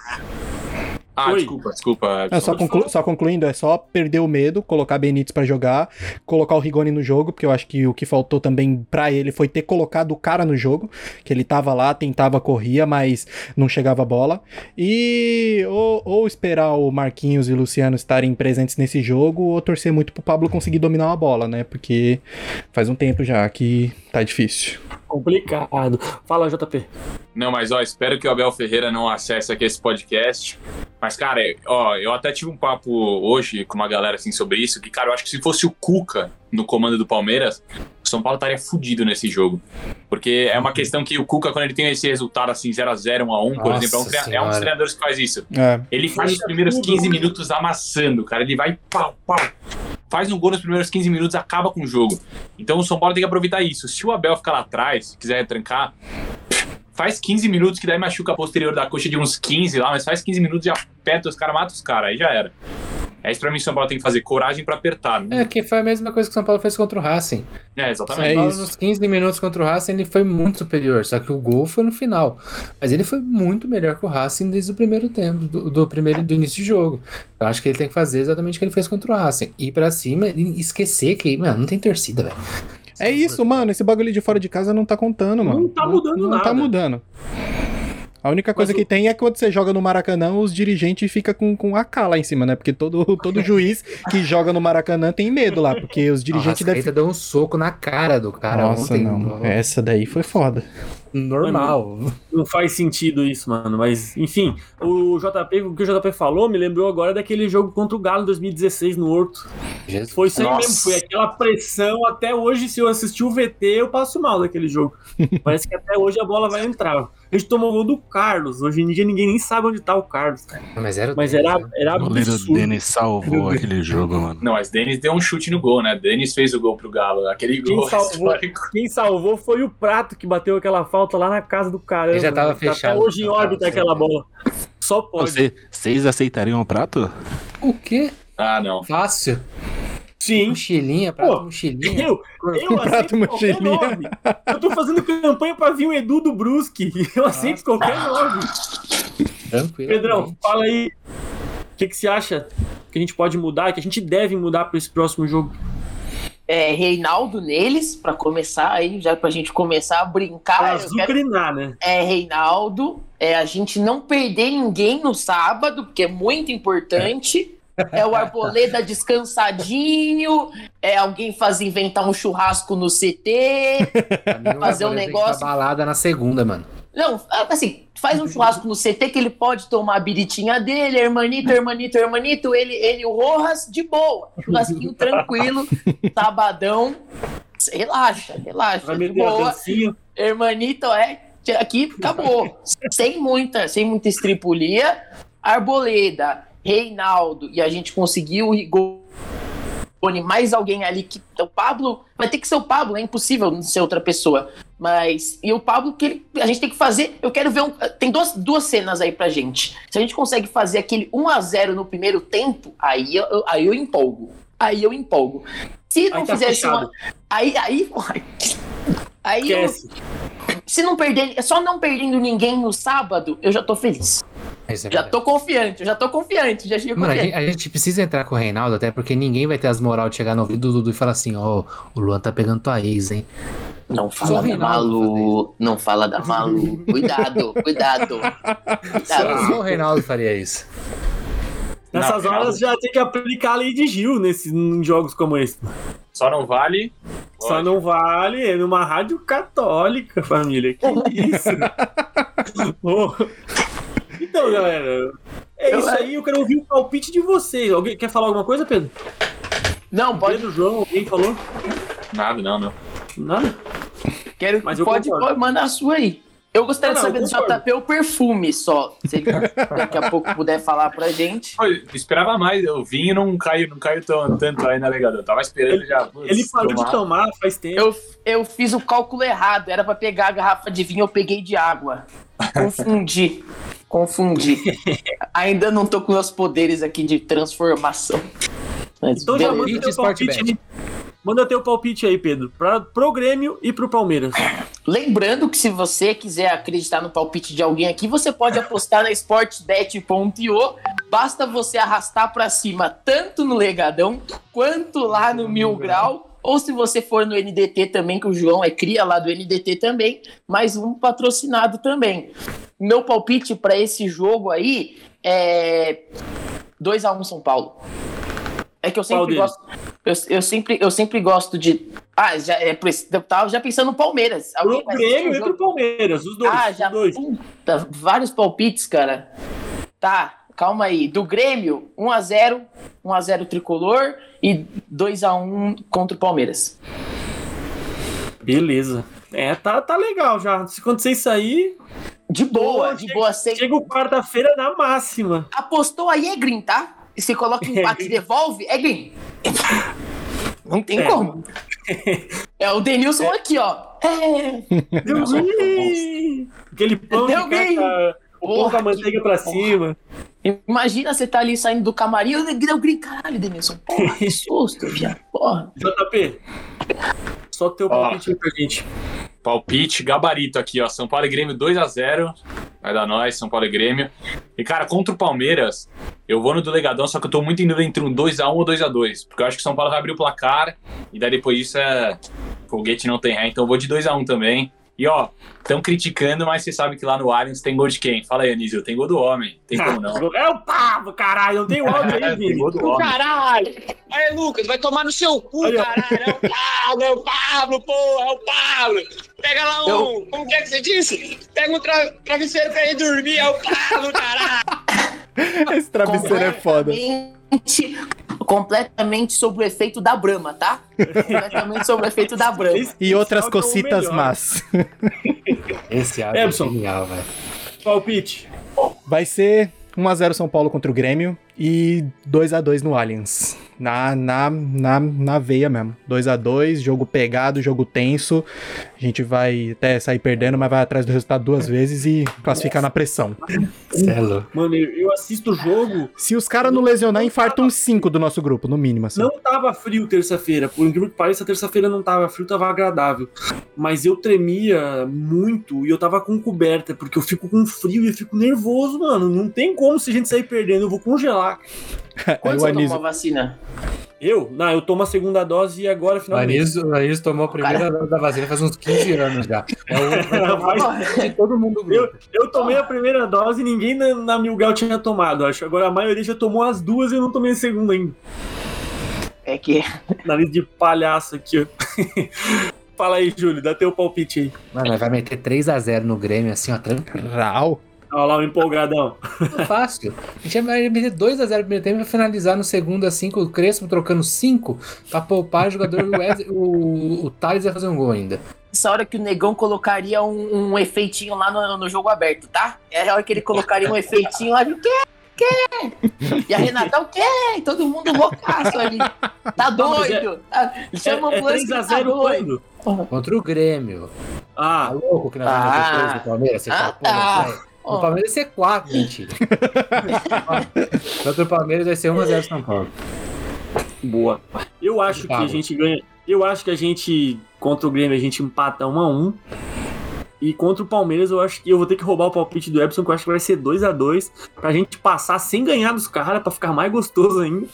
ah, Oi. desculpa, desculpa. É, só, conclu só, concluindo, é só perder o medo, colocar Benítez para jogar, colocar o Rigoni no jogo, porque eu acho que o que faltou também para ele foi ter colocado o cara no jogo, que ele tava lá, tentava, corria, mas não chegava a bola. E ou, ou esperar o Marquinhos e o Luciano estarem presentes nesse jogo, ou torcer muito pro Pablo conseguir dominar uma bola, né? Porque faz um tempo já que tá difícil. Complicado. Fala, JP. Não, mas ó, espero que o Abel Ferreira não acesse aqui esse podcast. Mas, cara, ó, eu até tive um papo hoje com uma galera assim sobre isso, que, cara, eu acho que se fosse o Cuca no comando do Palmeiras, o São Paulo estaria fudido nesse jogo. Porque é uma questão que o Cuca, quando ele tem esse resultado assim, 0x0, 1x1, por exemplo, é um, é um dos treinadores que faz isso. É. Ele faz os primeiros 15 minutos amassando, cara. Ele vai pau, pau faz um gol nos primeiros 15 minutos, acaba com o jogo. Então o São Paulo tem que aproveitar isso. Se o Abel ficar lá atrás, quiser trancar, faz 15 minutos, que daí machuca a posterior da coxa de uns 15 lá, mas faz 15 minutos e aperta os caras, mata os caras, aí já era. É isso pra mim que São Paulo tem que fazer, coragem pra apertar. Né? É, que foi a mesma coisa que o São Paulo fez contra o Racing. É, exatamente. Paulo, nos 15 minutos contra o Racing, ele foi muito superior, só que o gol foi no final. Mas ele foi muito melhor que o Racing desde o primeiro tempo, do, do primeiro do início de jogo. Eu acho que ele tem que fazer exatamente o que ele fez contra o Racing. Ir pra cima e esquecer que, mano, não tem torcida, velho. É isso, mano. Esse bagulho de fora de casa não tá contando, mano. Não tá mudando não, nada. Não tá mudando. A única coisa que tem é que quando você joga no Maracanã, os dirigentes ficam com, com AK lá em cima, né? Porque todo, todo juiz que joga no Maracanã tem medo lá, porque os dirigentes devem. deu um soco na cara do cara Nossa, ontem. não. Essa daí foi foda. Normal. Mano, não faz sentido isso, mano. Mas, enfim, o JP, o que o JP falou me lembrou agora daquele jogo contra o Galo em 2016 no Horto. Jesus. Foi isso aí mesmo, foi aquela pressão. Até hoje, se eu assistir o VT, eu passo mal daquele jogo. Parece que até hoje a bola vai entrar. A gente tomou gol do Carlos. Hoje em dia ninguém nem sabe onde tá o Carlos, cara. Mas era, mas era, né? era O goleiro Denis salvou aquele jogo, mano. Não, mas Denis deu um chute no gol, né? Denis fez o gol pro Galo. Aquele quem gol. Salvou, quem salvou foi o Prato que bateu aquela falta lá na casa do caramba. Ele já tava fechado. Até hoje em órbita aquela bola. Só pode. Vocês aceitariam o prato? O quê? Ah, não. Fácil. Sim. Mochilinha, prato Pô, mochilinha. Eu, eu prato mochilinha. Eu tô fazendo campanha pra vir o Edu do Brusque. Eu aceito qualquer nome. Tranquilo. Pedrão, fala aí. O que, que você acha que a gente pode mudar, que a gente deve mudar para esse próximo jogo? É, Reinaldo neles, para começar aí, já pra gente começar a brincar. Pra azucrinar, quero... né? É, Reinaldo, é a gente não perder ninguém no sábado, porque é muito importante. É o Arboleda descansadinho, é alguém fazer inventar um churrasco no CT, fazer um negócio. balada na segunda, mano. Não, assim, faz um churrasco no CT que ele pode tomar a biritinha dele, hermanito, hermanito, hermanito, ele, ele o Rojas, de boa. Churrasquinho tranquilo, sabadão. Relaxa, relaxa. Vai de boa. Hermanito, é, aqui acabou. sem muita, sem muita estripulia. Arboleda, Reinaldo e a gente conseguiu o Rigoni, mais alguém ali que. O Pablo. Vai ter que ser o Pablo, é impossível não ser outra pessoa. Mas. E o Pablo, que ele, a gente tem que fazer. Eu quero ver um. Tem duas, duas cenas aí pra gente. Se a gente consegue fazer aquele 1 a 0 no primeiro tempo, aí eu, aí eu empolgo. Aí eu empolgo. Se não tá fizesse uma. Aí. Aí. Aí. Eu, se não perder. Só não perdendo ninguém no sábado, eu já tô feliz. É já tô confiante, já tô confiante, já chego Mano, a gente, a gente, precisa entrar com o Reinaldo, até porque ninguém vai ter as moral de chegar no ouvido do Dudu e falar assim, ó, oh, o Luan tá pegando tua ex, hein? Não fala da Malu, não fala da Malu. Cuidado, cuidado. cuidado. Só o Reinaldo faria isso. Nessas não, horas já tem que aplicar a lei de Gil nesse, em jogos como esse. Só não vale. Só não vale é numa rádio católica, família. Que isso? oh. Então, galera, é isso aí. Eu quero ouvir o palpite de vocês. Alguém quer falar alguma coisa, Pedro? Não, pode. Pedro, João, alguém falou? Nada, não, não. Nada? Quero, Mas pode, pode mandar a sua aí. Eu gostaria não, de saber do JP o perfume só. Se ele daqui a pouco puder falar pra gente. Eu esperava mais, o vinho não caiu, não caiu tão, tanto aí na navegador. Eu tava esperando ele, já. Putz, ele parou tomar. de tomar faz tempo. Eu, eu fiz o cálculo errado. Era pra pegar a garrafa de vinho, eu peguei de água. Confundi. Confundi. Ainda não tô com meus poderes aqui de transformação. Mas então beleza. já manda teu palpite. Manda teu palpite aí, Pedro, pra, pro Grêmio e pro Palmeiras. Lembrando que se você quiser acreditar no palpite de alguém aqui, você pode apostar na sportbet.io. Basta você arrastar para cima tanto no Legadão quanto lá no Mil Grau. Ou se você for no NDT também, que o João é cria lá do NDT também, mais um patrocinado também. Meu palpite para esse jogo aí é 2 a 1 um São Paulo. É que eu sempre gosto. Eu, eu, sempre, eu sempre gosto de. Ah, já, é, eu tava já pensando no Palmeiras. Alguém pro Grêmio e pro Palmeiras, os dois. Ah, já. Dois. Puta, vários palpites, cara. Tá, calma aí. Do Grêmio, 1x0, 1x0 tricolor e 2x1 contra o Palmeiras. Beleza. É, tá, tá legal já. Se acontecer isso aí. De boa, pô, de chega, boa. Sem... Chega quarta-feira na máxima. Apostou aí é green, tá? E você coloca empate e devolve, é green. Não tem é. como. É o Denilson é. aqui, ó. É. Deu green! Aquele pão Deu green! o pão com a manteiga pra cima. Imagina você tá ali saindo do camarim, eu deu grito, caralho, Denilson. Porra, que susto, viado. Porra. JP, só teu palpite pra gente. Palpite, gabarito aqui, ó. São Paulo e Grêmio 2x0. Vai dar nós, São Paulo e Grêmio. E, cara, contra o Palmeiras, eu vou no delegadão, só que eu tô muito indo entre um 2x1 ou 2x2. Porque eu acho que São Paulo vai abrir o placar. E daí depois disso é. Foguete não tem ré. Então eu vou de 2x1 também. E ó, estão criticando, mas você sabe que lá no Allianz tem gol de quem? Fala aí, Anísio, tem gol do homem. Tem como não? é o Pablo, caralho, não tem homem aí, Vini. Caralho! Aí, Lucas, vai tomar no seu cu, aí, caralho. É o Pablo, é o Pablo, pô, é o Pablo. Pega lá um, Eu... como que é que você disse? Pega um tra travesseiro pra ele dormir, é o Pablo, caralho. Esse travesseiro é foda completamente sob o efeito da Brahma, tá? completamente sob o efeito da Brahma. E outras cocitas más. Esse áudio é genial, velho. Palpite. Vai ser 1x0 São Paulo contra o Grêmio e 2x2 no Allianz na, na, na, na veia mesmo. 2 a 2 jogo pegado, jogo tenso. A gente vai até sair perdendo, mas vai atrás do resultado duas vezes e classificar na pressão. Celo. Mano, eu assisto o jogo. Se os caras não lesionar, infartam cinco do nosso grupo, no mínimo. Assim. Não tava frio terça-feira. Por incrível que pareça, terça-feira não tava frio, tava agradável. Mas eu tremia muito e eu tava com coberta, porque eu fico com frio e eu fico nervoso, mano. Não tem como se a gente sair perdendo, eu vou congelar. Quando você tomou a vacina? Eu? Não, eu tomo a segunda dose e agora finalmente. O Anísio tomou a primeira dose da vacina faz uns 15 anos já. É o de todo mundo. Eu, eu tomei a primeira dose e ninguém na, na Milgal tinha tomado, acho. Agora a maioria já tomou as duas e eu não tomei a segunda ainda. É que. Nariz de palhaço aqui, ó. Fala aí, Júlio, dá teu palpite aí. Mano, vai meter 3x0 no Grêmio, assim, ó, tranquilo. Olha lá o empolgadão. Fácil. A gente vai meter 2x0 no primeiro tempo e finalizar no segundo, assim, com o Crespo trocando 5 pra poupar o jogador. o, o, o Thales vai fazer um gol ainda. Essa hora que o Negão colocaria um, um efeitinho lá no, no, jogo aberto, tá? É a hora que ele colocaria um efeitinho lá de quê? Quê? E a Renata, o quê? Todo mundo loucaço ali. Tá doido. Tá, chama é, o é 3x0 tá quando? Contra o Grêmio. Ah. Tá louco que nós ah. vamos do Palmeiras? Você ah, tá, tá. O Palmeiras vai ser 4, mentira. Contra o Palmeiras vai ser 1x0 São Paulo. Boa. Eu acho que a gente ganha. Eu acho que a gente, contra o Grêmio, a gente empata 1x1. E contra o Palmeiras, eu acho que eu vou ter que roubar o palpite do Epson, que eu acho que vai ser 2 a 2 pra gente passar sem ganhar dos caras, pra ficar mais gostoso ainda.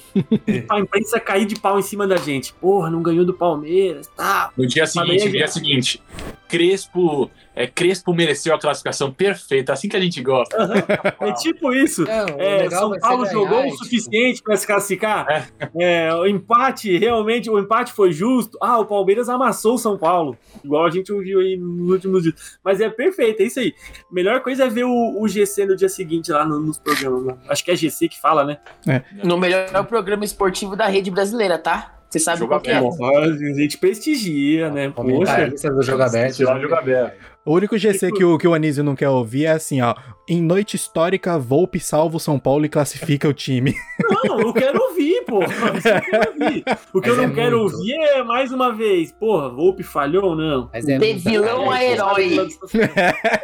e pra imprensa cair de pau em cima da gente. Porra, não ganhou do Palmeiras, tá. No dia seguinte, no dia seguinte, Crespo é, Crespo mereceu a classificação perfeita, assim que a gente gosta. é tipo isso. é, São Paulo jogou o suficiente para se classificar. É. é. o empate, realmente, o empate foi justo. Ah, o Palmeiras amassou o São Paulo, igual a gente ouviu aí nos últimos dias. Mas é perfeito, é isso aí. Melhor coisa é ver o, o GC no dia seguinte lá no, nos programas. Né? Acho que é GC que fala, né? É. No melhor programa esportivo da rede brasileira, tá? Você sabe qual que é? A gente prestigia, né? Poxa. Do jogo aberto. Jogo aberto. O único GC que o, que o Anísio não quer ouvir é assim, ó. Em noite histórica, Volpe salva o São Paulo e classifica o time. Não, eu quero ouvir, pô. Eu quero ouvir. O que Mas eu não é quero muito. ouvir é, mais uma vez, porra, Volpe falhou ou não? Mas é de vilão a herói.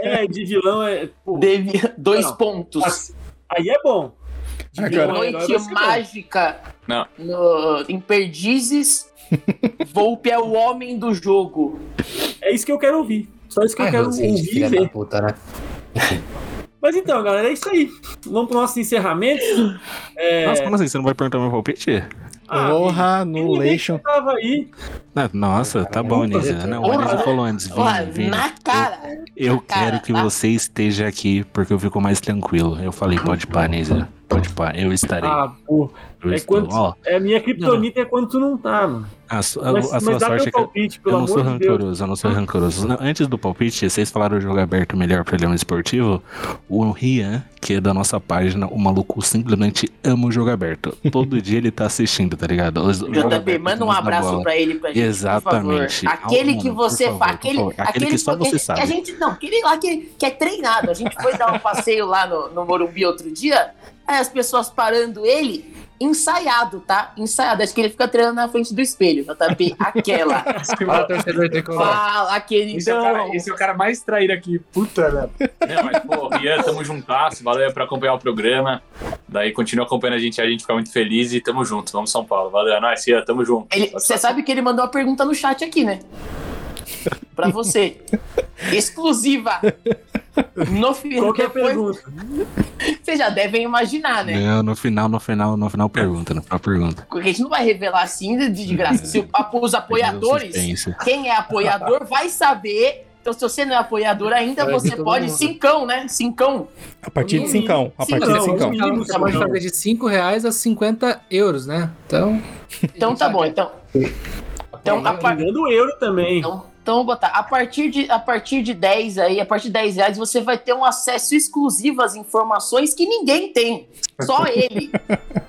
É, de vilão é. De, dois não. pontos. Aí é bom. De Agora, noite mágica não. No, em Perdizes, Volpe é o homem do jogo. É isso que eu quero ouvir. Só isso que Ai, eu quero ouvir e ver. Puta, né? Mas então, galera, é isso aí. Vamos pro nosso encerramento. É... Nossa, como assim? Você não vai perguntar meu palpite? Ah, Porra, no Leishon. Tava aí. Nossa, tá bom, Nisa. Não, o Nisa falou antes. Vini, Vini, na cara. Eu, eu quero cara, que tá? você esteja aqui porque eu fico mais tranquilo. Eu falei, pode pá, Nisa. Pode pá, eu estarei. Ah, porra. É, quando, oh. é minha criptonita é quando tu não tá, mano. A, su, a, mas, a sua sorte é que palpite, eu não sou rancoroso, eu não sou rancoroso. Não, antes do palpite, vocês falaram o jogo aberto melhor para Leão Esportivo. O Rian, que é da nossa página, o maluco simplesmente ama o jogo aberto. Todo dia ele tá assistindo, tá ligado? O, JP, manda um abraço pra ele pra gente. Exatamente. Aquele que você faz. Aquele, aquele, aquele, que só você sabe. Que a gente gente, não, aquele lá que, que é treinado. A gente foi dar um passeio lá no, no Morumbi outro dia, aí as pessoas parando ele, ensaiado, tá? Ensaiado. Acho que ele fica treinando na frente do espelho, JP. Aquela. Fala, torcedor Fala, queridão. Esse é, o cara, esse é o cara mais traído aqui. Puta, né? Não, mas, pô, Rian, tamo juntasso. Valeu por acompanhar o programa. Daí continua acompanhando a gente, a gente fica muito feliz e tamo junto. Vamos São Paulo. Valeu, é nóis, Rian, tamo junto. Você sabe que ele mandou uma pergunta no chat aqui, né? Pra você. Exclusiva. No final. Qual que é a pergunta? Vocês já devem imaginar, né? Não, no final, no final, no final pergunta, no final pergunta. Porque a gente não vai revelar assim de, graça. Se os apoiadores, quem é apoiador, vai saber. Então, se você não é apoiador ainda, você pode cincão, né? Cincão. A partir de cincão. A partir de cincão. Você pode fazer de 5 reais a 50 euros, né? Então. Então tá bom. Então. Então, a par... do euro também. Então, então, vou botar, a partir, de, a partir de 10 aí, a partir de 10 reais, você vai ter um acesso exclusivo às informações que ninguém tem. Só ele.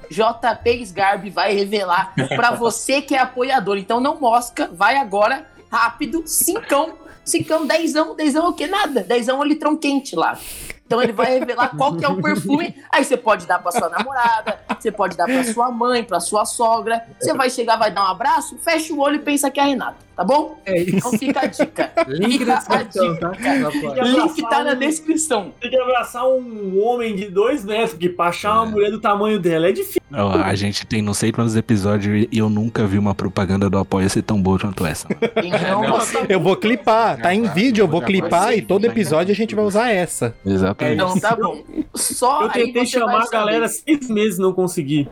JP Sgarbi vai revelar para você que é apoiador. Então não mosca, vai agora, rápido, cincão. Cincão, dezão, dezão é o que? Nada. Dezão é um litrão quente lá. Então ele vai revelar qual que é o perfume. Aí você pode dar para sua namorada, você pode dar para sua mãe, para sua sogra. Você vai chegar, vai dar um abraço, fecha o olho e pensa que é a Renata, tá bom? É isso. Então fica a dica. Link fica a dica. Tá? Link tá na descrição. Tem que abraçar um homem de dois metros, que pra achar uma mulher do tamanho dela é difícil. A gente tem não sei quantos episódios e eu nunca vi uma propaganda do apoio ser tão boa quanto essa. Então. Eu vou clipar, tá em vídeo, eu vou clipar e todo episódio a gente vai usar essa. Exato. Então tá bom. Só eu tentei chamar a galera seis meses não consegui.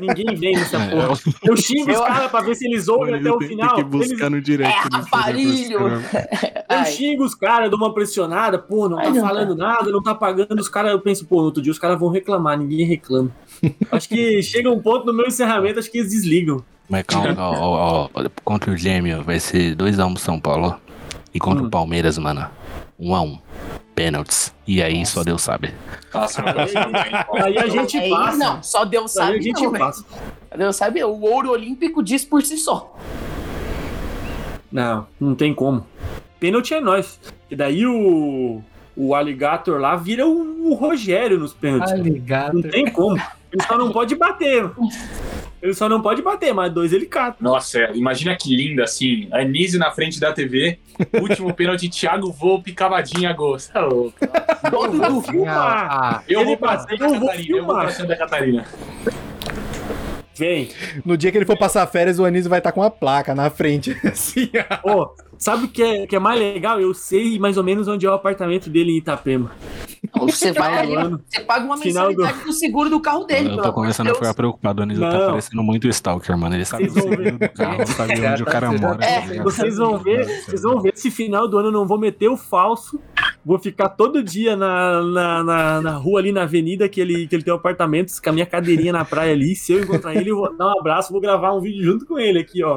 Ninguém vem nessa é, porra. Eu xingo os caras pra ver se eles ouvem até o final. Tem que buscar eles... no direct. É, aparelho! Eu xingo os caras, dou uma pressionada, pô, não tá Ai, falando não. nada, não tá pagando. Os caras, eu penso, pô, no outro dia os caras vão reclamar, ninguém reclama. Acho que chega um ponto no meu encerramento, acho que eles desligam. Mas calma, ó, ó, ó, contra o Gêmeo vai ser 2x1 um São Paulo. E contra hum. o Palmeiras, mano, 1x1. Um pênaltis. E aí Nossa. só Deus sabe. Nossa, aí a gente aí, passa. Não, só Deus sabe. Aí a gente não, passa. Deus sabe, o ouro olímpico diz por si só. Não, não tem como. Pênalti é nós. E daí o o Alligator lá vira o, o Rogério nos pênaltis. Alligator. Não tem como. Ele só não pode bater. Ele só não pode bater, mas dois ele cata. Nossa, é, imagina que linda assim. Anísio na frente da TV. Último pênalti, Thiago Volpe, cavadinha, gol. Você é louco. Todo do filmar. Ah, eu, vou pra Santa Catarina. Eu vou pra Santa Catarina. Vem. No dia que ele for passar férias, o Anísio vai estar com uma placa na frente. Assim, ó. Sabe o que é, que é mais legal? Eu sei mais ou menos onde é o apartamento dele em Itapema. Você vai ali, você paga uma mensalidade do... do... seguro do carro dele. Eu tô começando a ficar preocupado, o Anísio tá parecendo muito Stalker, mano. Ele sabe o seguro do carro, sabe onde o cara mora. É, tá vocês vão ver, vocês vão ver esse final do ano eu não vou meter o falso. Vou ficar todo dia na, na, na, na rua ali na avenida que ele, que ele tem um apartamento, com a minha cadeirinha na praia ali. Se eu encontrar ele, eu vou dar um abraço, vou gravar um vídeo junto com ele aqui, ó.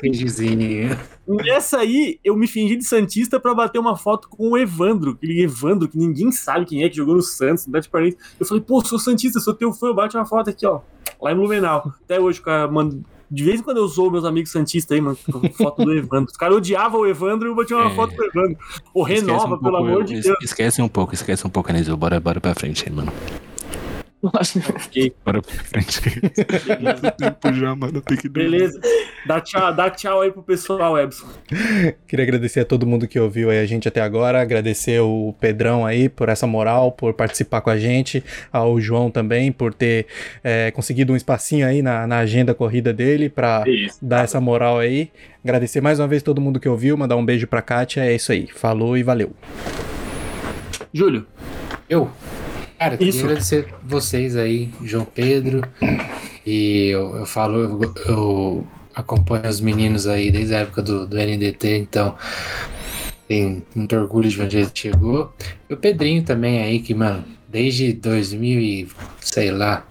Cagezinho. Nessa aí, eu me fingi de Santista pra bater uma foto com o Evandro. Aquele Evandro que ninguém sabe quem é, que jogou no Santos, no Parente. Eu falei, pô, sou Santista, sou teu fã, eu bate uma foto aqui, ó. Lá em Blumenau. Até hoje, cara, mano. De vez em quando eu sou meus amigos Santistas aí, mano, foto do Evandro. Os caras odiavam o Evandro e eu bati uma é... foto do Evandro. O renova, um pelo pouco, amor de Deus. Esquece um pouco, esquece um pouco, Anísio. Bora, bora pra frente aí, mano. Okay. Bora pra frente. tempo já, mano. Tem que Beleza. Dá tchau, dá tchau aí pro pessoal, Ebson. Queria agradecer a todo mundo que ouviu aí a gente até agora. Agradecer o Pedrão aí por essa moral, por participar com a gente. Ao João também, por ter é, conseguido um espacinho aí na, na agenda corrida dele pra isso, dar essa moral aí. Agradecer mais uma vez todo mundo que ouviu. Mandar um beijo pra Kátia. É isso aí. Falou e valeu. Júlio. Eu. Cara, queria Isso. agradecer vocês aí, João Pedro. E eu, eu falo, eu, eu, acompanho os meninos aí desde a época do, do NDT, então tem muito orgulho de onde ele chegou. E o Pedrinho também aí, que, mano, desde 2000 e, sei lá,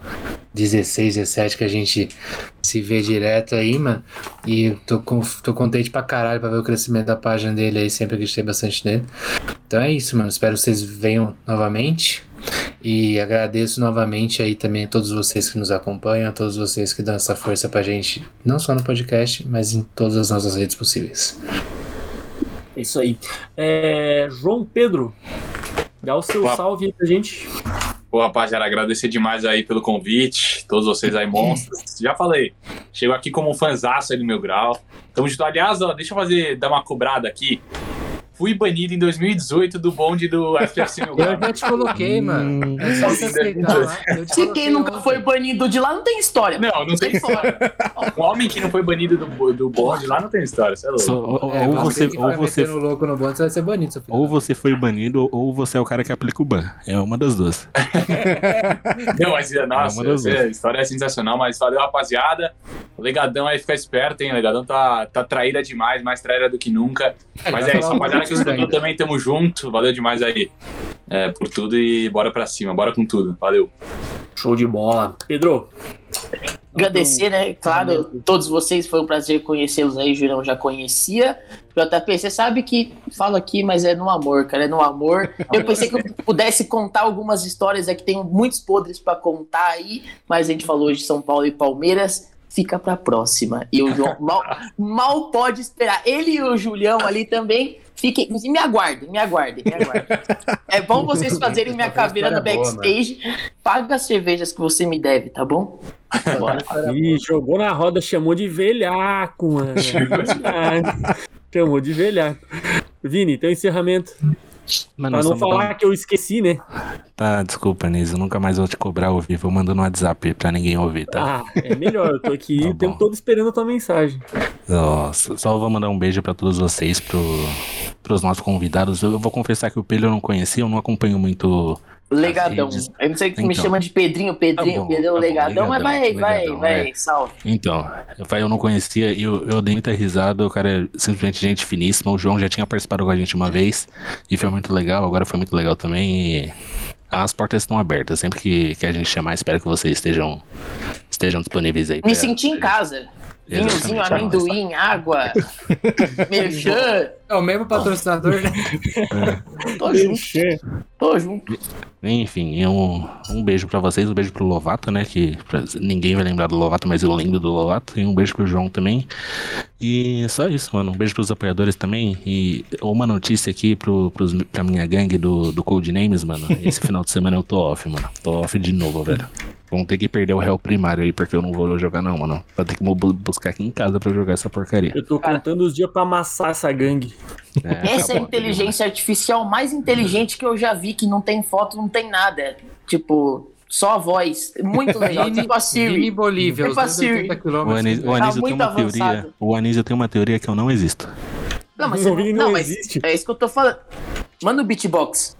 16, 17 que a gente se vê direto aí, mano. E tô, com, tô contente pra caralho pra ver o crescimento da página dele aí, sempre acreditei bastante nele. Então é isso, mano. Espero que vocês venham novamente. E agradeço novamente aí também a todos vocês que nos acompanham, a todos vocês que dão essa força pra gente, não só no podcast, mas em todas as nossas redes possíveis. É isso aí. É, João Pedro, dá o seu salve aí pra gente. Pô, rapaziada, agradecer demais aí pelo convite, todos vocês aí monstros. Já falei, chego aqui como um fanzaço aí no meu grau. Tamo junto. Aliás, ó, deixa eu fazer, dar uma cobrada aqui fui banido em 2018 do bonde do FFC Eu já te coloquei, mano. É só você aceitar lá. Se quem nunca ontem. foi banido de lá, não tem história. Não, não tem história. um homem que não foi banido do, do bonde lá não tem história, você é louco. So, ou, é, ou você, ou você louco no bonde, você vai ser banido. Seu filho. Ou você foi banido, ou você é o cara que aplica o ban. É uma das duas. não, mas, nossa, é a história é sensacional, mas valeu, rapaziada. O Legadão aí fica esperto, hein? O Legadão tá, tá traíra demais, mais traíra do que nunca. É, mas é isso, rapaziada que também, tamo junto. Valeu demais aí é, por tudo e bora pra cima, bora com tudo. Valeu. Show de bola. Pedro. Agradecer, né? Claro, todos vocês, foi um prazer conhecê-los aí, Jurão já conhecia. JP, você sabe que falo aqui, mas é no amor, cara, é no amor. Eu pensei que eu pudesse contar algumas histórias aqui, tenho muitos podres para contar aí, mas a gente falou hoje de São Paulo e Palmeiras fica pra próxima. E o João mal, mal pode esperar. Ele e o Julião ali também. Fiquem, me aguardem, me aguardem, me aguardem. É bom vocês fazerem minha caveira no backstage. Paga as cervejas que você me deve, tá bom? Ih, jogou na roda, chamou de velhaco, mano. chamou de velhaco. Vini, tem um encerramento. Mano, pra não falar que eu esqueci, né? Tá, desculpa, Nis, eu nunca mais vou te cobrar ao vivo. Eu mando no WhatsApp pra ninguém ouvir, tá? Ah, é melhor. Eu tô aqui tá o tempo todo esperando a tua mensagem. Nossa, só vou mandar um beijo pra todos vocês, pro, pros nossos convidados. Eu vou confessar que o Pedro eu não conhecia, eu não acompanho muito Legadão. Eu não sei que então, me chama de Pedrinho, Pedrinho, tá Pedrão, tá Legadão, mas vai, legadão, vai, vai, é. salve. Então, eu não conhecia, eu, eu dei muita risada, o cara é simplesmente gente finíssima. O João já tinha participado com a gente uma vez e foi muito legal, agora foi muito legal também. E as portas estão abertas. Sempre que, que a gente chamar, espero que vocês estejam, estejam disponíveis aí. Me senti em casa. Vinhozinho, amendoim, água, merchan. É o mesmo patrocinador, né? É. Tô junto. Tô junto. Enfim, um, um beijo pra vocês, um beijo pro Lovato, né? Que pra, ninguém vai lembrar do Lovato, mas eu lembro do Lovato. E um beijo pro João também. E só isso, mano. Um beijo pros apoiadores também. E uma notícia aqui pro, pros, pra minha gangue do, do Codenames, mano. Esse final de semana eu tô off, mano. Tô off de novo, velho. Vão ter que perder o réu primário aí, porque eu não vou jogar, não, mano. Vou ter que buscar aqui em casa pra jogar essa porcaria. Eu tô contando os dias pra amassar essa gangue. É, essa é a inteligência artificial mais inteligente que eu já vi, que não tem foto, não tem nada. Tipo, só a voz. Muito legal. tipo a Siri. Vini Bolívia, tipo a Siri. O Anísio, o Anísio tá tem uma avançado. teoria. O Anísio tem uma teoria que eu não existo. Não, mas, não, não, não mas existe. é isso que eu tô falando. Manda o beatbox.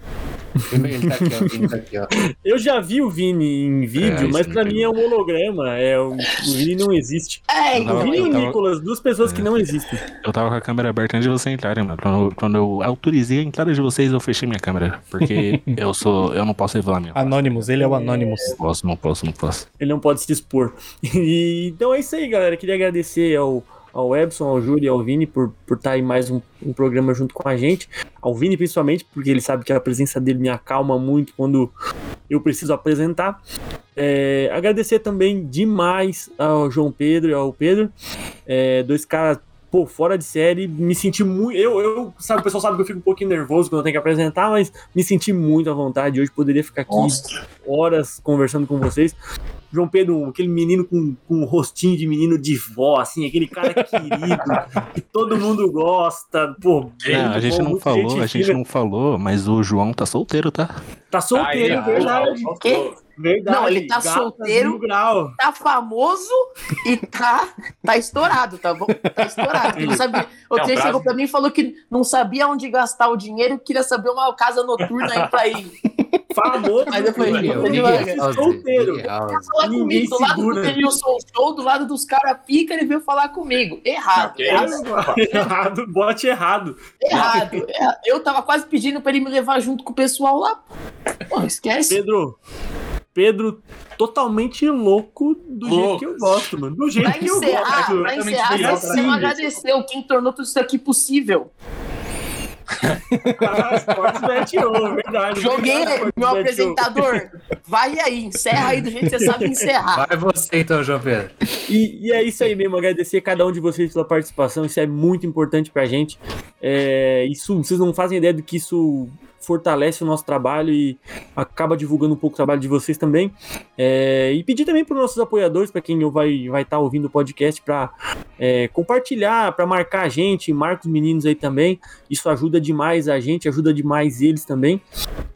Ele tá aqui, ó, Vini tá aqui, ó. Eu já vi o Vini em vídeo, é, mas pra mim é um holograma. É, o, o Vini não existe. É, o Vini e o Nicolas, duas pessoas é. que não existem. Eu tava com a câmera aberta antes de você entrarem, mano. Quando, quando eu autorizei a entrada de vocês, eu fechei minha câmera. Porque eu sou. Eu não posso revelar minha. Anônimos, ele é o Anônimos. Não posso, não posso, não posso. Ele não pode se expor. E, então é isso aí, galera. Queria agradecer ao ao Ebson, ao Júlio e ao Vini por por estar em mais um, um, programa junto com a gente. Ao Vini, principalmente, porque ele sabe que a presença dele me acalma muito quando eu preciso apresentar. É, agradecer também demais ao João Pedro e ao Pedro, é, dois caras pô, fora de série, me senti muito. Eu, eu, sabe, o pessoal sabe que eu fico um pouquinho nervoso quando eu tenho que apresentar, mas me senti muito à vontade. Hoje poderia ficar aqui Nossa. horas conversando com vocês. João Pedro, aquele menino com, com um rostinho de menino de vó, assim, aquele cara querido, que todo mundo gosta. Pô, não, a gente bom, não falou, a gente não falou, mas o João tá solteiro, tá? Tá solteiro, é, verdade. Que? Verdade, não, ele tá solteiro, tá famoso e tá, tá estourado, tá bom? Tá estourado. Não sabia. O é um chegou pra mim e falou que não sabia onde gastar o dinheiro, queria saber uma casa noturna aí pra ir. Famoso. Mas eu falei, ele solteiro. Falar comigo, do lado do Denilson Show, do lado dos caras pica, ele veio falar comigo. Errado. errado. errado, bote errado. Errado. Eu tava quase pedindo pra ele me levar junto com o pessoal lá. Pô, esquece. Pedro, Pedro totalmente louco do louco. jeito que eu gosto, mano. Do jeito pra que encerrar, eu gosto. Pra encerrar, você não agradeceu quem tornou tudo isso aqui possível. ah, verdade. Joguei, meu apresentador. Vai aí, encerra aí do jeito que você sabe encerrar. Vai você então, João Pedro. E, e é isso aí mesmo, agradecer a cada um de vocês pela participação, isso é muito importante pra gente. É, isso, vocês não fazem ideia do que isso fortalece o nosso trabalho e acaba divulgando um pouco o trabalho de vocês também. É, e pedir também para os nossos apoiadores, para quem vai estar vai tá ouvindo o podcast, para é, compartilhar, para marcar a gente, marca os meninos aí também. Isso ajuda demais a gente, ajuda demais eles também.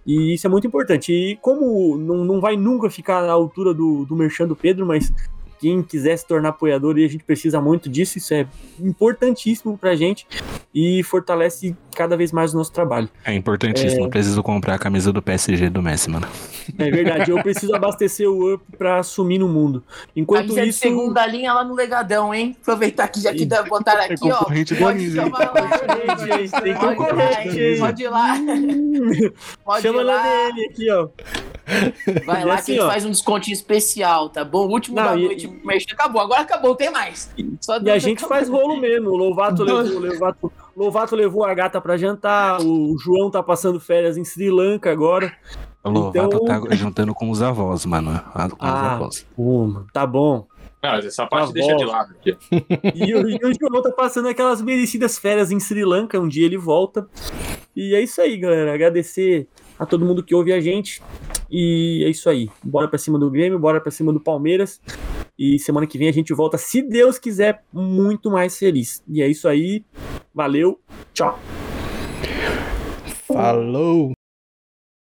E isso é muito importante. E como não, não vai nunca ficar à altura do, do Merchan do Pedro, mas quem quiser se tornar apoiador, e a gente precisa muito disso, isso é importantíssimo pra gente e fortalece cada vez mais o nosso trabalho. É importantíssimo, é... preciso comprar a camisa do PSG do Messi, mano. É verdade, eu preciso abastecer o Up pra sumir no mundo. Enquanto camisa isso... segunda linha lá no Legadão, hein? Aproveitar que já que botaram aqui, é ó. Pode chamar lá. Tem concorrente, Pode ir lá. Pode Chama ir lá. dele aqui, ó. Vai lá assim, que a gente ó. faz um descontinho especial, tá bom? O último Não, da noite, e... acabou. Agora acabou, tem mais. Só e a gente acabou. faz rolo mesmo. O Lovato levou, Lovato, levou a gata pra jantar. O João tá passando férias em Sri Lanka agora. O Lovato então... tá juntando com os avós, mano. Com ah, os avós. Pô, tá bom. Não, essa parte deixa de lado. e, o, e o João tá passando aquelas merecidas férias em Sri Lanka. Um dia ele volta. E é isso aí, galera. Agradecer a todo mundo que ouve a gente. E é isso aí. Bora pra cima do Grêmio, bora pra cima do Palmeiras. E semana que vem a gente volta, se Deus quiser, muito mais feliz. E é isso aí. Valeu. Tchau. Falou.